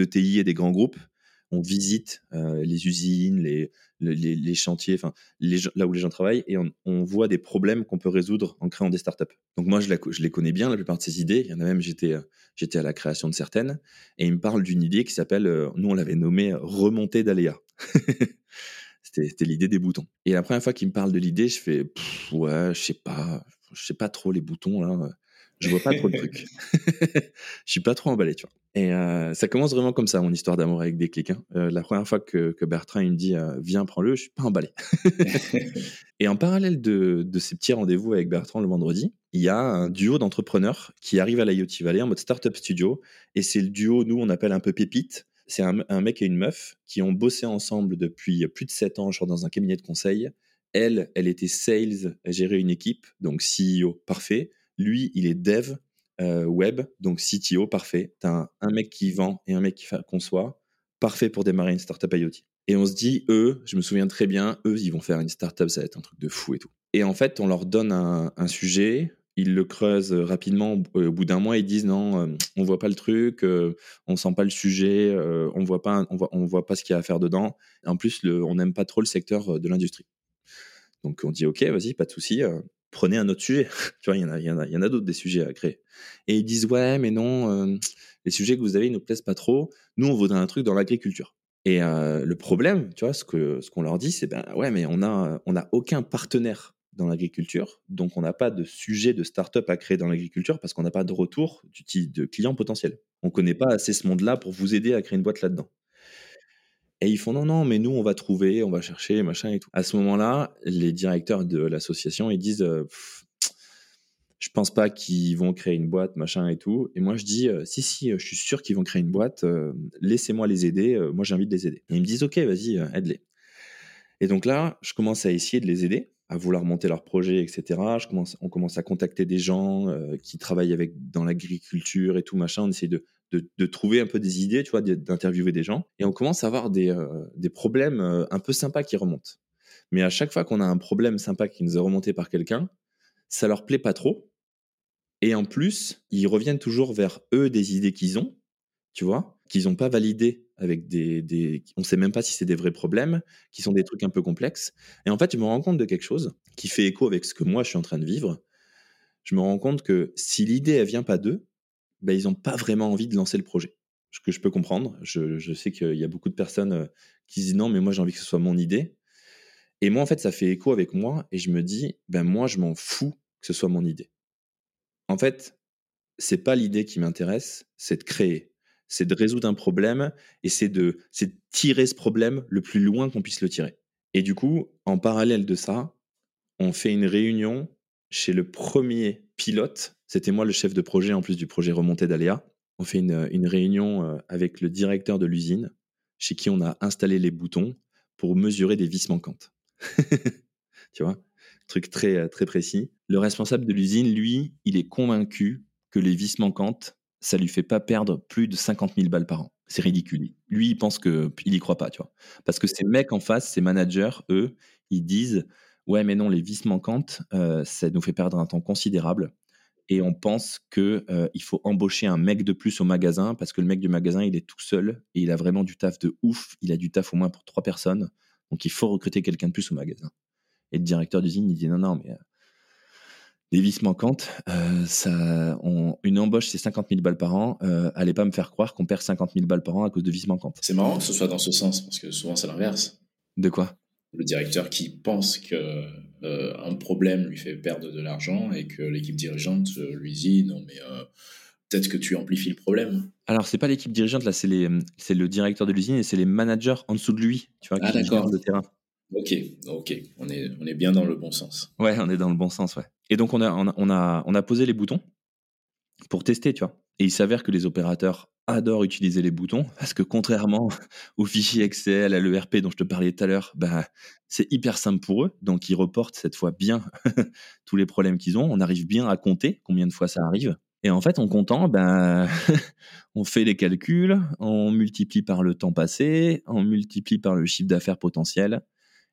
ETI et des grands groupes, on visite euh, les usines, les, les, chantiers, enfin, là où les gens travaillent, et on, voit des problèmes qu'on peut résoudre en créant des startups. Donc moi, je, les connais bien, la plupart de ces idées. Il y en a même, j'étais, j'étais à la création de certaines, et il me parle d'une idée qui s'appelle, euh, nous on l'avait nommée remontée d'aléas. c'était l'idée des boutons. Et la première fois qu'il me parle de l'idée, je fais, ouais, je sais pas, je sais pas trop les boutons là je vois pas trop le truc. je suis pas trop emballé, tu vois. Et euh, ça commence vraiment comme ça, mon histoire d'amour avec des clics. Hein. Euh, la première fois que, que Bertrand il me dit euh, viens, prends-le, je suis pas emballé. et en parallèle de, de ces petits rendez-vous avec Bertrand le vendredi, il y a un duo d'entrepreneurs qui arrive à l'IoT Valley en mode startup studio. Et c'est le duo, nous, on appelle un peu pépite. C'est un, un, mec et une meuf qui ont bossé ensemble depuis plus de 7 ans, crois, dans un cabinet de conseil. Elle, elle était sales, elle gérait une équipe, donc CEO parfait. Lui, il est dev euh, web, donc CTO, parfait. Tu as un, mec qui vend et un mec qui conçoit, parfait pour démarrer une startup IoT. Et on se dit, eux, je me souviens très bien, eux, ils vont faire une startup, ça va être un truc de fou et tout. Et en fait, on leur donne un, sujet, ils le creusent rapidement. Au bout d'un mois, ils disent non, euh, on voit pas le truc, euh, on sent pas le sujet, euh, on voit pas, on voit, on voit pas ce qu'il y a à faire dedans. En plus, le, on n'aime pas trop le secteur de l'industrie. Donc on dit ok, vas-y, pas de souci prenez un autre sujet. tu vois, il y en a, y en a, y en a d'autres des sujets à créer. Et ils disent ouais, mais non, euh, les sujets que vous avez ils nous plaisent pas trop. Nous, on voudrait un truc dans l'agriculture. Et euh, le problème, tu vois, ce que ce qu'on leur dit, c'est ben ouais, mais on a on a aucun partenaire dans l'agriculture, donc on n'a pas de sujet de start-up à créer dans l'agriculture parce qu'on n'a pas de retour de clients potentiels. On connaît pas assez ce monde-là pour vous aider à créer une boîte là-dedans. Et ils font non, non, mais nous, on va trouver, on va chercher, machin et tout. À ce moment-là, les directeurs de l'association, ils disent, euh, je pense pas qu'ils vont créer une boîte, machin et tout. Et moi, je dis, euh, si, si, je suis sûr qu'ils vont créer une boîte, euh, laissez-moi les aider, euh, moi, de les aider. Et ils me disent, ok, vas-y, euh, aide-les. Et donc là, je commence à essayer de les aider, à vouloir monter leur projet, etc. Je commence, on commence à contacter des gens euh, qui travaillent avec, dans l'agriculture et tout, machin. On essaie de, de, trouver un peu des idées, tu vois, d'interviewer des gens. Et on commence à avoir des, euh, des problèmes euh, un peu sympas qui remontent. Mais à chaque fois qu'on a un problème sympa qui nous est remonté par quelqu'un, ça leur plaît pas trop. Et en plus, ils reviennent toujours vers eux des idées qu'ils ont, tu vois, qu'ils n'ont pas validées avec des, des, on sait même pas si c'est des vrais problèmes, qui sont des trucs un peu complexes. Et en fait, je me rends compte de quelque chose qui fait écho avec ce que moi je suis en train de vivre. Je me rends compte que si l'idée elle vient pas d'eux, ben, ils n'ont pas vraiment envie de lancer le projet. Ce que je peux comprendre. Je, sais qu'il y a beaucoup de personnes qui disent non, mais moi j'ai envie que ce soit mon idée. Et moi, en fait, ça fait écho avec moi et je me dis, ben moi, je m'en fous que ce soit mon idée. En fait, c'est pas l'idée qui m'intéresse, c'est de créer, c'est de résoudre un problème et c'est de tirer ce problème le plus loin qu'on puisse le tirer. Et du coup, en parallèle de ça, on fait une réunion chez le premier pilote. C'était moi le chef de projet en plus du projet remonté d'Aléa. On fait une, réunion avec le directeur de l'usine, chez qui on a installé les boutons pour mesurer des vis manquantes. tu vois? Truc très, très précis. Le responsable de l'usine, lui, il est convaincu que les vis manquantes, ça lui fait pas perdre plus de 50 000 balles par an. C'est ridicule. Lui, il pense que il y croit pas, tu vois? Parce que ces mecs en face, ces managers, eux, ils disent ouais, mais non, les vis manquantes, euh, ça nous fait perdre un temps considérable. Et on pense que euh, il faut embaucher un mec de plus au magasin parce que le mec du magasin, il est tout seul et il a vraiment du taf de ouf. Il a du taf au moins pour trois personnes. Donc il faut recruter quelqu'un de plus au magasin. Et le directeur d'usine, il dit non, non, mais euh, les vis manquantes, ça, on, une embauche, c'est 50 000 balles par an. Allez pas me faire croire qu'on perd 50 000 balles par an à cause de vis manquantes. C'est marrant que ce soit dans ce sens, parce que souvent c'est l'inverse. De quoi? Le directeur qui pense que euh, un problème lui fait perdre de l'argent et que l'équipe dirigeante lui dit non mais peut-être que tu amplifies le problème. Alors, c'est pas l'équipe dirigeante, là, c'est le directeur de l'usine et c'est les managers en dessous de lui, tu vois, ah, qui d'accord. le terrain. Ok, ok, on est, on est bien dans le bon sens. Ouais, on est dans le bon sens, ouais. Et donc, on a, on a, on a, on a posé les boutons pour tester, tu vois. Et il s'avère que les opérateurs adorent utiliser les boutons parce que contrairement au fichier Excel, à l'ERP dont je te parlais tout à l'heure, bah, c'est hyper simple pour eux. Donc, ils reportent cette fois bien tous les problèmes qu'ils ont. On arrive bien à compter combien de fois ça arrive. Et en fait, en comptant, ben, on fait les calculs, on multiplie par le temps passé, on multiplie par le chiffre d'affaires potentiel.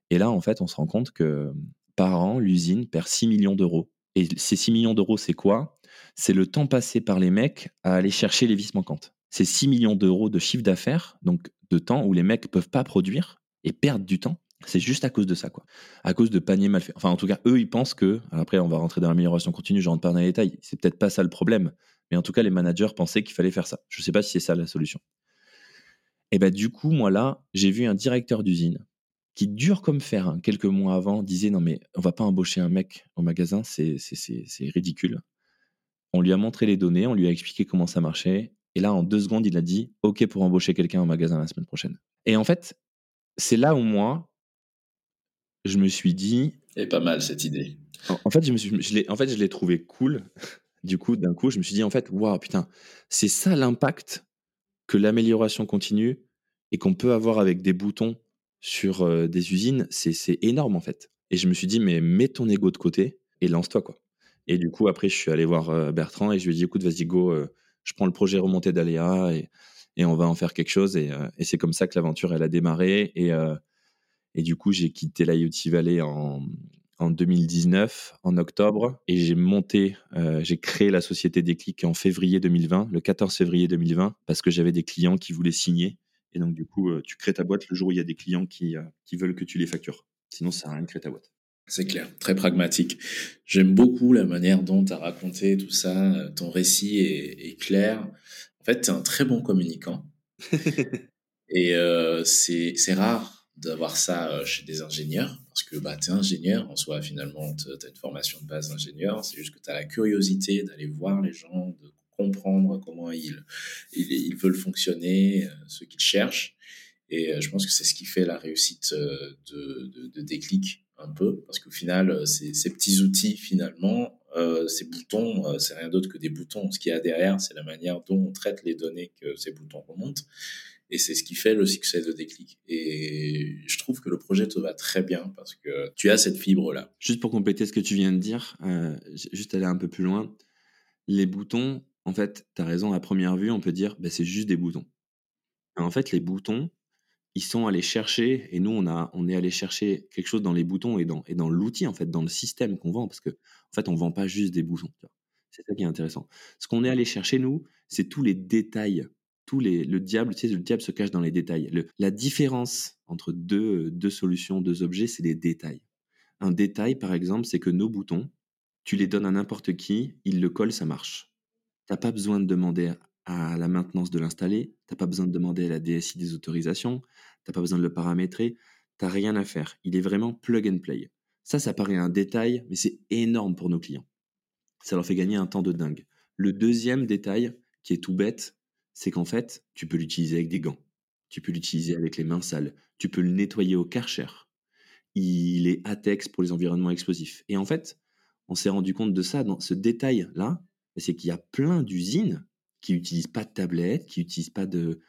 Et là, en fait, on se rend compte que par an, l'usine perd 6 millions d'euros. Et ces 6 millions d'euros, c'est quoi? C'est le temps passé par les mecs à aller chercher les vis manquantes. C'est 6 millions d'euros de chiffre d'affaires, donc de temps où les mecs peuvent pas produire et perdent du temps. C'est juste à cause de ça, quoi. À cause de paniers mal faits. Enfin, en tout cas, eux, ils pensent que. Après, on va rentrer dans l'amélioration continue, je rentre pas dans les détails. C'est peut-être pas ça le problème. Mais en tout cas, les managers pensaient qu'il fallait faire ça. Je sais pas si c'est ça la solution. Et ben, du coup, moi, là, j'ai vu un directeur d'usine qui, dur comme fer, hein, quelques mois avant, disait Non, mais on va pas embaucher un mec au magasin, c'est ridicule. On lui a montré les données, on lui a expliqué comment ça marchait. Et là, en deux secondes, il a dit OK pour embaucher quelqu'un au magasin la semaine prochaine. Et en fait, c'est là où moi, je me suis dit. Et pas mal cette idée. En, fait, je me suis, je en fait, je l'ai trouvé cool. Du coup, d'un coup, je me suis dit en fait, waouh, putain, c'est ça l'impact que l'amélioration continue et qu'on peut avoir avec des boutons sur euh, des usines, c'est énorme en fait. Et je me suis dit, mais mets ton ego de côté et lance-toi quoi. Et du coup, après, je suis allé voir euh, Bertrand et je lui ai dit, écoute, vas-y, go, euh, je prends le projet remonté d'Aléa et, on va en faire quelque chose. Et, et c'est comme ça que l'aventure, elle a démarré. Et, et du coup, j'ai quitté la UT Valley en, en 2019, en octobre, et j'ai monté, euh, j'ai créé la société Déclic en février 2020, le 14 février 2020, parce que j'avais des clients qui voulaient signer. Et donc, du coup, euh, tu crées ta boîte le jour où il y a des clients qui, euh, qui veulent que tu les factures. Sinon, ça sert à rien de créer ta boîte. C'est clair, très pragmatique. J'aime beaucoup la manière dont tu as raconté tout ça. Ton récit est, est clair. En fait, tu es un très bon communicant. et c'est rare d'avoir ça euh, chez des ingénieurs, parce que bah, tu es ingénieur, en soi, finalement, tu as une formation de base d'ingénieur, c'est juste que tu as la curiosité d'aller voir les gens, de comprendre comment ils, ils, veulent fonctionner, euh, ce qu'ils cherchent. Et euh, je pense que c'est ce qui fait la réussite de, de, Déclic un peu, parce qu'au final, ces, ces, petits outils, finalement, ces boutons, c'est rien d'autre que des boutons. Ce qu'il y a derrière, c'est la manière dont on traite les données que ces boutons remontent. Et c'est ce qui fait le succès de Déclic. Et je trouve que le projet te va très bien parce que tu as cette fibre-là. Juste pour compléter ce que tu viens de dire, euh, juste aller un peu plus loin, les boutons, en fait, tu as raison, à première vue, on peut dire bah, c'est juste des boutons. en fait, les boutons, ils sont allés chercher, et nous, on, a, on est allé chercher quelque chose dans les boutons et dans, et dans l'outil, en fait, dans le système qu'on vend, parce que en fait, on vend pas juste des boutons. C'est ça qui est intéressant. Ce qu'on est allé chercher, nous, c'est tous les détails les, le diable, tu sais, le diable se cache dans les détails. la différence entre deux, deux solutions, deux objets, c'est les détails. Un détail, par exemple, c'est que nos boutons, tu les donnes à n'importe qui, il le colle, ça marche. Tu n'as pas besoin de demander à la maintenance de l'installer, tu n'as pas besoin de demander à la DSI des autorisations, tu n'as pas besoin de le paramétrer, tu n'as rien à faire. Il est vraiment plug and play. Ça, ça paraît un détail, mais c'est énorme pour nos clients. Ça leur fait gagner un temps de dingue. Le deuxième détail, qui est tout bête, c'est qu'en fait, tu peux l'utiliser avec des gants, tu peux l'utiliser avec les mains sales, tu peux le nettoyer au karcher. Il est ATEX pour les environnements explosifs. Et en fait, on s'est rendu compte de ça dans ce détail-là, c'est qu'il y a plein d'usines qui n'utilisent pas de tablette, qui n'utilisent pas de,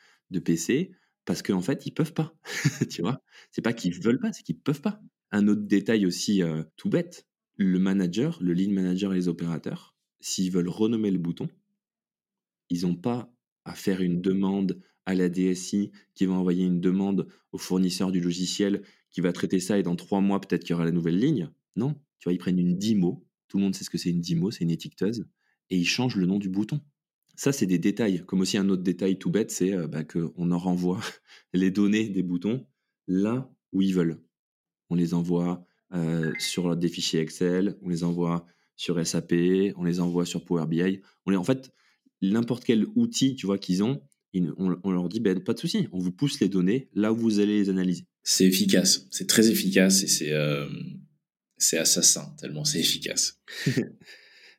PC, parce qu'en fait, ils peuvent pas. tu vois? C'est pas qu'ils veulent pas, c'est qu'ils peuvent pas. Un autre détail aussi euh, tout bête, le manager, le lead manager et les opérateurs, s'ils veulent renommer le bouton, ils n'ont pas à faire une demande à la DSI, qui va envoyer une demande au fournisseur du logiciel, qui va traiter ça, et dans trois mois, peut-être qu'il y aura la nouvelle ligne. Non, tu vois, ils prennent une DIMO, tout le monde sait ce que c'est une DIMO, c'est une étiqueteuse, et ils changent le nom du bouton. Ça, c'est des détails. Comme aussi un autre détail tout bête, c'est euh, bah, qu'on en renvoie les données des boutons là où ils veulent. On les envoie euh, sur des fichiers Excel, on les envoie sur SAP, on les envoie sur Power BI. On les, en fait, n'importe quel outil, tu vois, qu'ils ont, on, leur dit, ben, pas de souci, on vous pousse les données là où vous allez les analyser. C'est efficace, c'est très efficace et c'est euh, c'est assassin, tellement c'est efficace.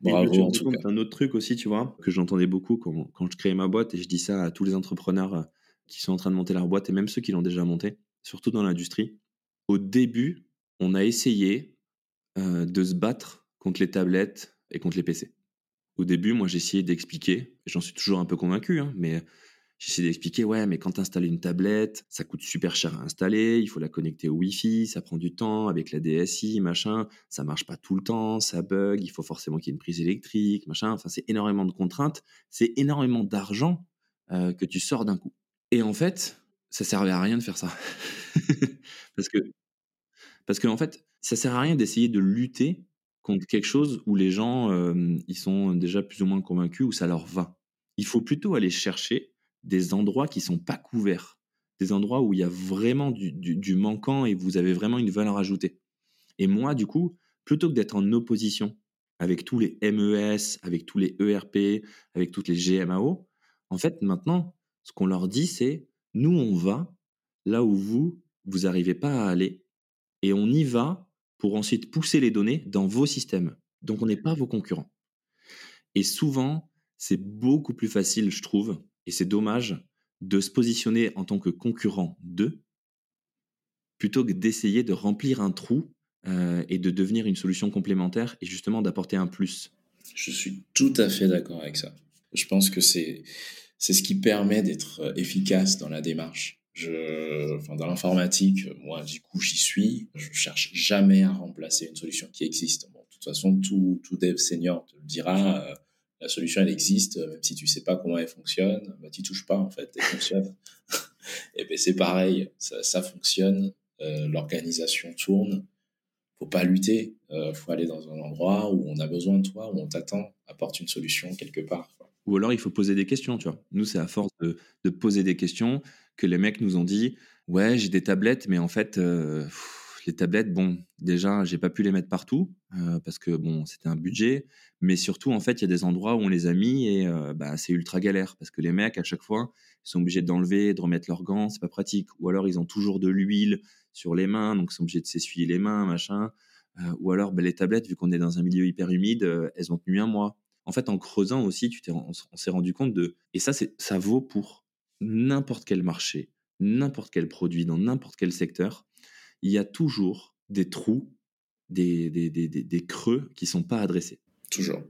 Bravo autre truc aussi, tu vois, que j'entendais beaucoup quand, quand, je créais ma boîte, et je dis ça à tous les entrepreneurs euh, qui sont en train de monter leur boîte, et même ceux qui l'ont déjà montée, surtout dans l'industrie. Au début, on a essayé euh, de se battre contre les tablettes et contre les PC. Au début, moi, j'ai essayé d'expliquer, j'en suis toujours un peu convaincu, hein, mais J'essaie d'expliquer, ouais, mais quand tu installes une tablette, ça coûte super cher à installer, il faut la connecter au Wi-Fi, ça prend du temps avec la DSI, machin, ça marche pas tout le temps, ça bug, il faut forcément qu'il y ait une prise électrique, machin. Enfin, c'est énormément de contraintes, c'est énormément d'argent euh, que tu sors d'un coup. Et en fait, ça servait à rien de faire ça. parce que, parce que, en fait, ça sert à rien d'essayer de lutter contre quelque chose où les gens, euh, ils sont déjà plus ou moins convaincus, où ça leur va. Il faut plutôt aller chercher des endroits qui sont pas couverts, des endroits où il y a vraiment du, manquant et vous avez vraiment une valeur ajoutée. Et moi, du coup, plutôt que d'être en opposition avec tous les MES, avec tous les ERP, avec toutes les GMAO, en fait, maintenant, ce qu'on leur dit, c'est nous, on va là où vous, vous n'arrivez pas à aller, et on y va pour ensuite pousser les données dans vos systèmes. Donc, on n'est pas vos concurrents. Et souvent, c'est beaucoup plus facile, je trouve, et c'est dommage de se positionner en tant que concurrent d'eux plutôt que d'essayer de remplir un trou euh, et de devenir une solution complémentaire et justement d'apporter un plus. Je suis tout à fait d'accord avec ça. Je pense que c'est c'est ce qui permet d'être euh, efficace dans la démarche. Enfin, dans l'informatique, moi, du coup, j'y suis. Je cherche jamais à remplacer une solution qui existe. Bon, de toute façon, tout, tout dev senior te le dira. Euh, la solution, elle existe, même si tu sais pas comment elle fonctionne, bah, tu touches pas, en fait, elle fonctionne. et ben, c'est pareil, ça, ça fonctionne, euh, l'organisation tourne, faut pas lutter, euh, faut aller dans un endroit où on a besoin de toi, où on t'attend, apporte une solution quelque part. Ou alors, il faut poser des questions, tu vois. Nous, c'est à force de, de, poser des questions que les mecs nous ont dit, ouais, j'ai des tablettes, mais en fait, euh, les tablettes, bon, déjà, j'ai pas pu les mettre partout euh, parce que bon, c'était un budget, mais surtout, en fait, il y a des endroits où on les a mis et euh, bah, c'est ultra galère parce que les mecs, à chaque fois, ils sont obligés d'enlever, de remettre leurs gants, c'est pas pratique. Ou alors, ils ont toujours de l'huile sur les mains, donc ils sont obligés de s'essuyer les mains, machin. Euh, ou alors, bah, les tablettes, vu qu'on est dans un milieu hyper humide, elles ont tenu un mois. En fait, en creusant aussi, tu on, on s'est rendu compte de, et ça, ça vaut pour n'importe quel marché, n'importe quel produit, dans n'importe quel secteur il y a toujours des trous, des, des, des, des creux qui sont pas adressés. Toujours.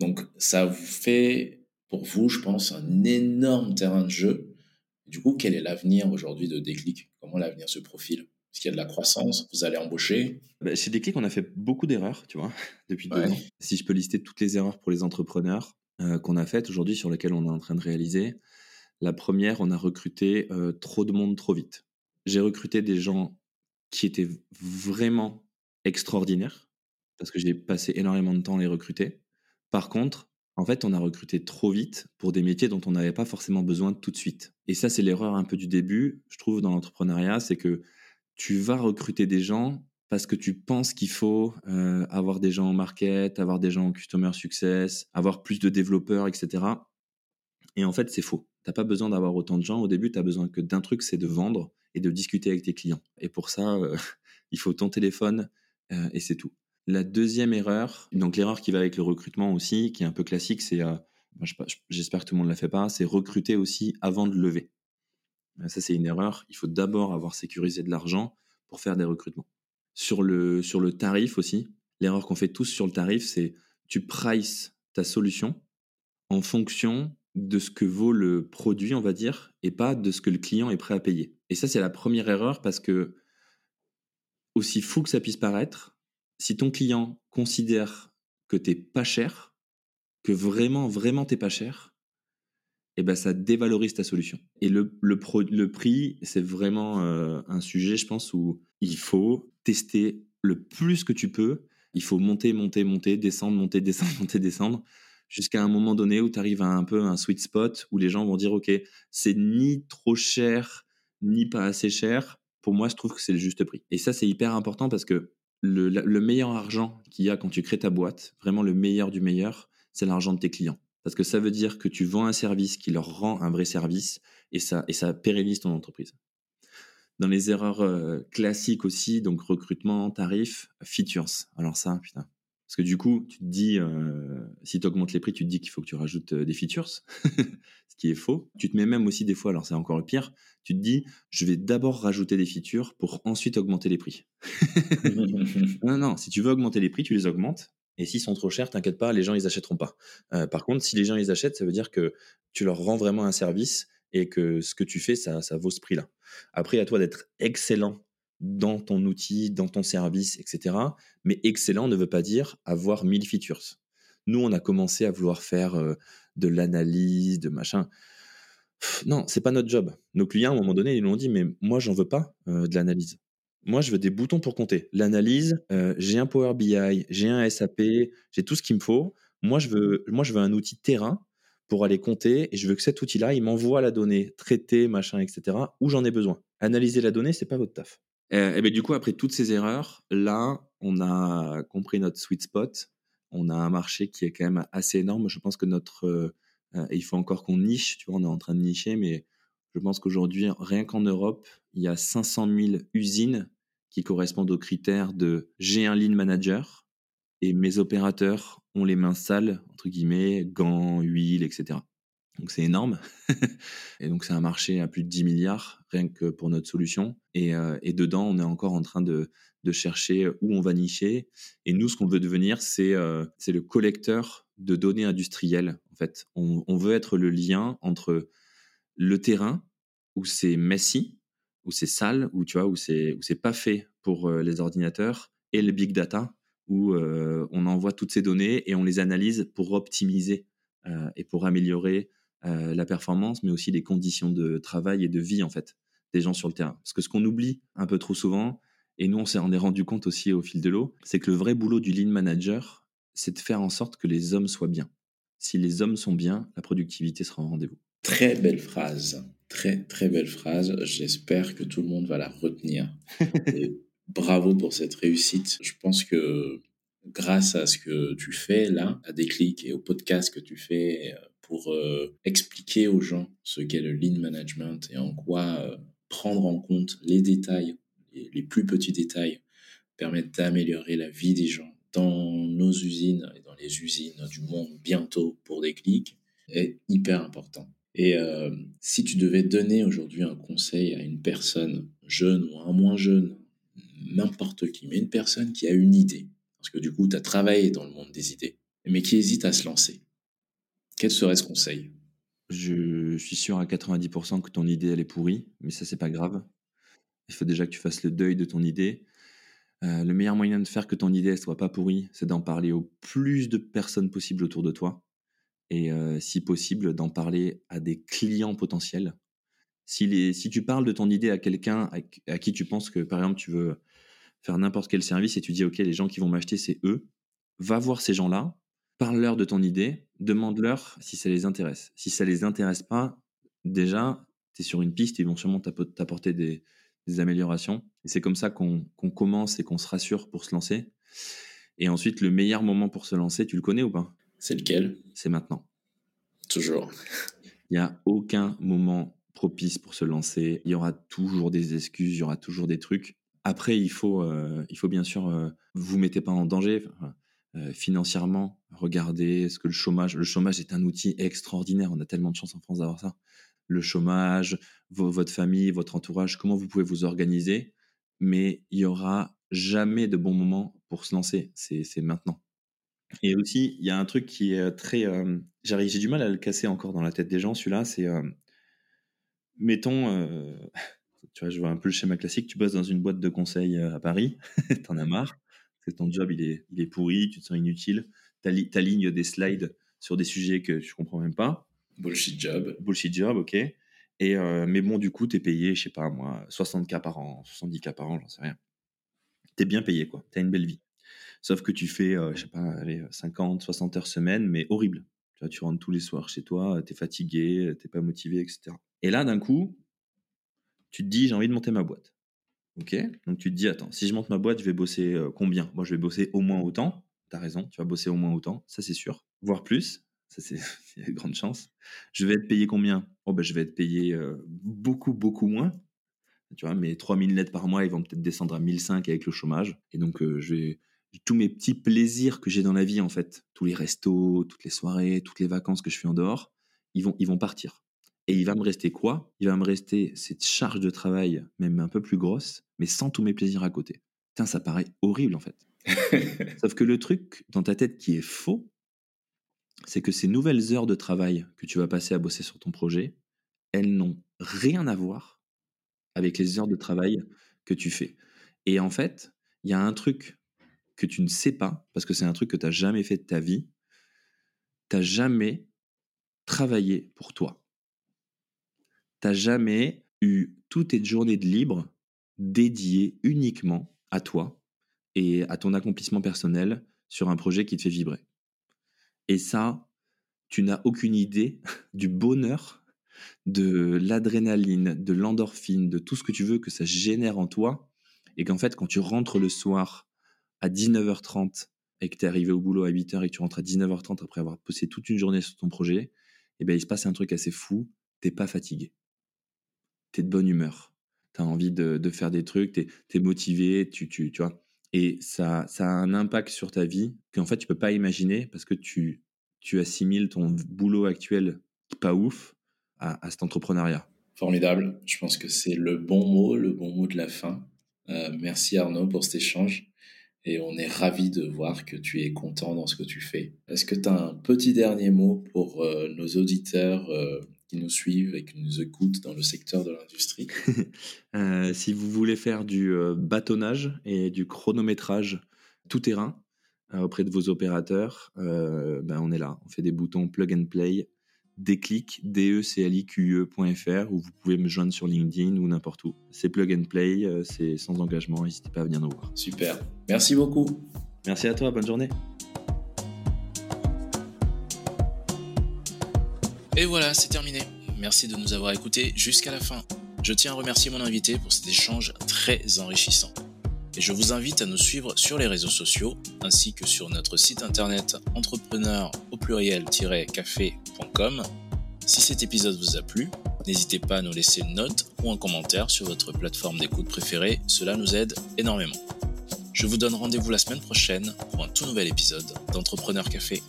Donc, ça vous fait, pour vous, je pense, un énorme terrain de jeu. Du coup, quel est l'avenir aujourd'hui de Déclic? Comment l'avenir se profile? Est-ce qu'il y a de la croissance? Vous allez embaucher? Bah, Chez Déclic, on a fait beaucoup d'erreurs, tu vois, depuis deux ans. Si je peux lister toutes les erreurs pour les entrepreneurs euh, qu'on a faites aujourd'hui, sur lesquelles on est en train de réaliser. La première, on a recruté euh, trop de monde trop vite. J'ai recruté des gens qui étaient vraiment extraordinaires, parce que j'ai passé énormément de temps à les recruter. Par contre, en fait, on a recruté trop vite pour des métiers dont on n'avait pas forcément besoin tout de suite. Et ça, c'est l'erreur un peu du début, je trouve, dans l'entrepreneuriat, c'est que tu vas recruter des gens parce que tu penses qu'il faut euh, avoir des gens en market, avoir des gens en customer success, avoir plus de développeurs, etc. Et en fait, c'est faux. Tu n'as pas besoin d'avoir autant de gens. Au début, tu as besoin que d'un truc, c'est de vendre et de discuter avec tes clients. Et pour ça, euh, il faut ton téléphone euh, et c'est tout. La deuxième erreur, donc l'erreur qui va avec le recrutement aussi, qui est un peu classique, c'est, euh, j'espère que tout le monde ne la fait pas, c'est recruter aussi avant de lever. Ça, c'est une erreur. Il faut d'abord avoir sécurisé de l'argent pour faire des recrutements. Sur le, sur le tarif aussi, l'erreur qu'on fait tous sur le tarif, c'est tu prices ta solution en fonction de ce que vaut le produit, on va dire, et pas de ce que le client est prêt à payer. Et ça, c'est la première erreur parce que, aussi fou que ça puisse paraître, si ton client considère que t'es pas cher, que vraiment, vraiment t'es pas cher, eh ben ça dévalorise ta solution. Et le, le, prix, c'est vraiment euh, un sujet, je pense, où il faut tester le plus que tu peux. Il faut monter, monter, monter, descendre, monter, descendre, monter, descendre jusqu'à un moment donné où tu arrives à un peu un sweet spot où les gens vont dire, OK, c'est ni trop cher, ni pas assez cher. Pour moi, je trouve que c'est le juste prix. Et ça, c'est hyper important parce que le, le meilleur argent qu'il y a quand tu crées ta boîte, vraiment le meilleur du meilleur, c'est l'argent de tes clients. Parce que ça veut dire que tu vends un service qui leur rend un vrai service et ça, et ça pérennise ton entreprise. Dans les erreurs euh, classiques aussi, donc recrutement, tarif, features. Alors ça, putain, parce que du coup, tu te dis, euh, si tu augmentes les prix, tu te dis qu'il faut que tu rajoutes euh, des features, ce qui est faux. Tu te mets même aussi des fois, alors c'est encore le pire, tu te dis, je vais d'abord rajouter des features pour ensuite augmenter les prix. non, non, si tu veux augmenter les prix, tu les augmentes. Et s'ils sont trop chers, t'inquiète pas, les gens, ils achèteront pas. Euh, par contre, si les gens, ils achètent, ça veut dire que tu leur rends vraiment un service et que ce que tu fais, ça, ça vaut ce prix-là. Après, à toi d'être excellent dans ton outil, dans ton service, etc. Mais excellent ne veut pas dire avoir 1000 features. Nous, on a commencé à vouloir faire euh, de l'analyse, de machin. non, c'est pas notre job. Nos clients, à un moment donné, ils nous ont dit, mais moi, j'en veux pas euh, de l'analyse. Moi, je veux des boutons pour compter. L'analyse, euh, j'ai un Power BI, j'ai un SAP, j'ai tout ce qu'il me faut. Moi je, veux, moi, je veux un outil terrain pour aller compter et je veux que cet outil-là, il m'envoie la donnée traitée, machin, etc., où j'en ai besoin. Analyser la donnée, c'est pas votre taf. Et ben, du coup, après toutes ces erreurs, là, on a compris notre sweet spot. On a un marché qui est quand même assez énorme. Je pense que notre. Euh, euh, il faut encore qu'on niche, tu vois, on est en train de nicher, mais je pense qu'aujourd'hui, rien qu'en Europe, il y a 500 000 usines qui correspondent aux critères de j'ai un lean manager et mes opérateurs ont les mains sales, entre guillemets, gants, huile, etc. Donc c'est énorme. et donc c'est un marché à plus de 10 milliards, rien que pour notre solution. Et, euh, et dedans, on est encore en train de, de, chercher où on va nicher. Et nous, ce qu'on veut devenir, c'est euh, le collecteur de données industrielles. En fait, on, on, veut être le lien entre le terrain, où c'est messy, où c'est sale, où tu vois, où c'est pas fait pour euh, les ordinateurs, et le big data, où euh, on envoie toutes ces données et on les analyse pour optimiser et pour améliorer la performance, mais aussi les conditions de travail et de vie en fait des gens sur le terrain. Parce que ce qu'on oublie un peu trop souvent, et nous on s'est rendu compte aussi au fil de l'eau, c'est que le vrai boulot du lean manager, c'est de faire en sorte que les hommes soient bien. Si les hommes sont bien, la productivité sera au rendez-vous. Très belle phrase. Très, très belle phrase. J'espère que tout le monde va la retenir. bravo pour cette réussite. Je pense que grâce à ce que tu fais là, à Déclic et au podcast que tu fais euh, pour euh, expliquer aux gens ce qu'est le lean management et en quoi euh, prendre en compte les détails, les, plus petits détails, permettent d'améliorer la vie des gens dans nos usines et dans les usines du monde bientôt pour Déclic est hyper important. Et euh, si tu devais donner aujourd'hui un conseil à une personne jeune ou un moins jeune, n'importe qui, mais une personne qui a une idée, parce que du coup, tu as travaillé dans le monde des idées, mais qui hésite à se lancer, quel serait ce conseil? Je, suis sûr à 90% que ton idée, elle est pourrie, mais ça, c'est pas grave. Il faut déjà que tu fasses le deuil de ton idée. Euh, le meilleur moyen de faire que ton idée ne soit pas pourrie, c'est d'en parler au plus de personnes possible autour de toi et si possible d'en parler à des clients potentiels. Si, tu parles de ton idée à quelqu'un à, qui tu penses que, par exemple, tu veux faire n'importe quel service et tu dis, OK, les gens qui vont m'acheter, c'est eux, va voir ces gens-là, parle-leur de ton idée, demande-leur si ça les intéresse. Si ça les intéresse pas, déjà, tu es sur une piste, ils vont sûrement t'apporter des, des, améliorations. Et c'est comme ça qu'on commence et qu'on se rassure pour se lancer. Et ensuite, le meilleur moment pour se lancer, tu le connais ou pas? C'est lequel? C'est maintenant. Toujours. Il n'y a aucun moment propice pour se lancer. Il y aura toujours des excuses, il y aura toujours des trucs. Après, il faut, euh, il faut bien sûr, euh, vous mettez pas en danger euh, financièrement. Regardez ce que le chômage. Le chômage est un outil extraordinaire. On a tellement de chance en France d'avoir ça. Le chômage, votre famille, votre entourage, comment vous pouvez vous organiser. Mais il y aura jamais de bon moment pour se lancer. C'est maintenant. Et aussi, il y a un truc qui est très. Euh, j'ai du mal à le casser encore dans la tête des gens, celui-là, c'est. Euh, mettons. Euh, tu vois, je vois un peu le schéma classique. Tu bosses dans une boîte de conseil à Paris, t'en as marre, c'est ton job, il est, il est pourri, tu te sens inutile, t'alignes des slides sur des sujets que tu comprends même pas. Bullshit job. Bullshit job, ok. Et, mais bon, du coup, t'es payé, je sais pas moi, 60K par an, 70K par an, j'en sais rien. T'es bien payé, quoi. T'as une belle vie. Sauf que tu fais, euh, je sais pas, allez, 50, 60 heures semaine, mais horrible. Tu, vois, tu rentres tous les soirs chez toi, tu es fatigué, tu pas motivé, etc. Et là, d'un coup, tu te dis, j'ai envie de monter ma boîte. Ok Donc tu te dis, attends, si je monte ma boîte, je vais bosser euh, combien? Moi, je vais bosser au moins autant. Tu as raison, tu vas bosser au moins autant, ça c'est sûr. Voire plus, ça c'est une grande chance. Je vais être payé combien? Oh ben je vais être payé euh, beaucoup, beaucoup moins. Tu vois, mes 3000 lettres par mois, ils vont peut-être descendre à 1005 avec le chômage. Et donc, je vais tous mes petits plaisirs que j'ai dans la vie, en fait, tous les restos, toutes les soirées, toutes les vacances que je fais en dehors, ils vont, ils vont partir. Et il va me rester quoi? Il va me rester cette charge de travail, même un peu plus grosse, mais sans tous mes plaisirs à côté. Putain, ça paraît horrible, en fait. Sauf que le truc dans ta tête qui est faux, c'est que ces nouvelles heures de travail que tu vas passer à bosser sur ton projet, elles n'ont rien à voir avec les heures de travail que tu fais. Et en fait, il y a un truc que tu ne sais pas, parce que c'est un truc que tu n'as jamais fait de ta vie, tu n'as jamais travaillé pour toi. Tu n'as jamais eu toutes tes journées de libre dédiées uniquement à toi et à ton accomplissement personnel sur un projet qui te fait vibrer. Et ça, tu n'as aucune idée du bonheur, de l'adrénaline, de l'endorphine, de tout ce que tu veux que ça génère en toi. Et qu'en fait, quand tu rentres le soir à 19h30 et que tu es arrivé au boulot à 8h et que tu rentres à 19h30 après avoir posé toute une journée sur ton projet, eh bien, il se passe un truc assez fou. T'es pas fatigué. Tu es de bonne humeur. Tu as envie de, faire des trucs, tu es, motivé, tu, tu, tu vois. Et ça, ça a un impact sur ta vie qu'en fait, tu peux pas imaginer parce que tu, tu assimiles ton boulot actuel pas ouf à, cet entrepreneuriat. Formidable. Je pense que c'est le bon mot, le bon mot de la fin. Euh, merci Arnaud pour cet échange et on est ravi de voir que tu es content dans ce que tu fais. Est-ce que tu as un petit dernier mot pour euh, nos auditeurs euh, qui nous suivent et qui nous écoutent dans le secteur de l'industrie Si vous voulez faire du bâtonnage et du chronométrage tout terrain auprès de vos opérateurs, ben on est là. On fait des boutons plug and play déclic, d e c l i q e.fr où vous pouvez me joindre sur LinkedIn ou n'importe où. C'est plug and play, euh, c'est sans engagement, n'hésitez pas à venir nous voir. Super. Merci beaucoup. Merci à toi, bonne journée. Et voilà, c'est terminé. Merci de nous avoir écoutés jusqu'à la fin. Je tiens à remercier mon invité pour cet échange très enrichissant et je vous invite à nous suivre sur les réseaux sociaux ainsi que sur notre site internet entrepreneur au pluriel-café.com. Si cet épisode vous a plu, n'hésitez pas à nous laisser une note ou un commentaire sur votre plateforme d'écoute préférée, cela nous aide énormément. Je vous donne rendez-vous la semaine prochaine pour un tout nouvel épisode d'Entrepreneur Café.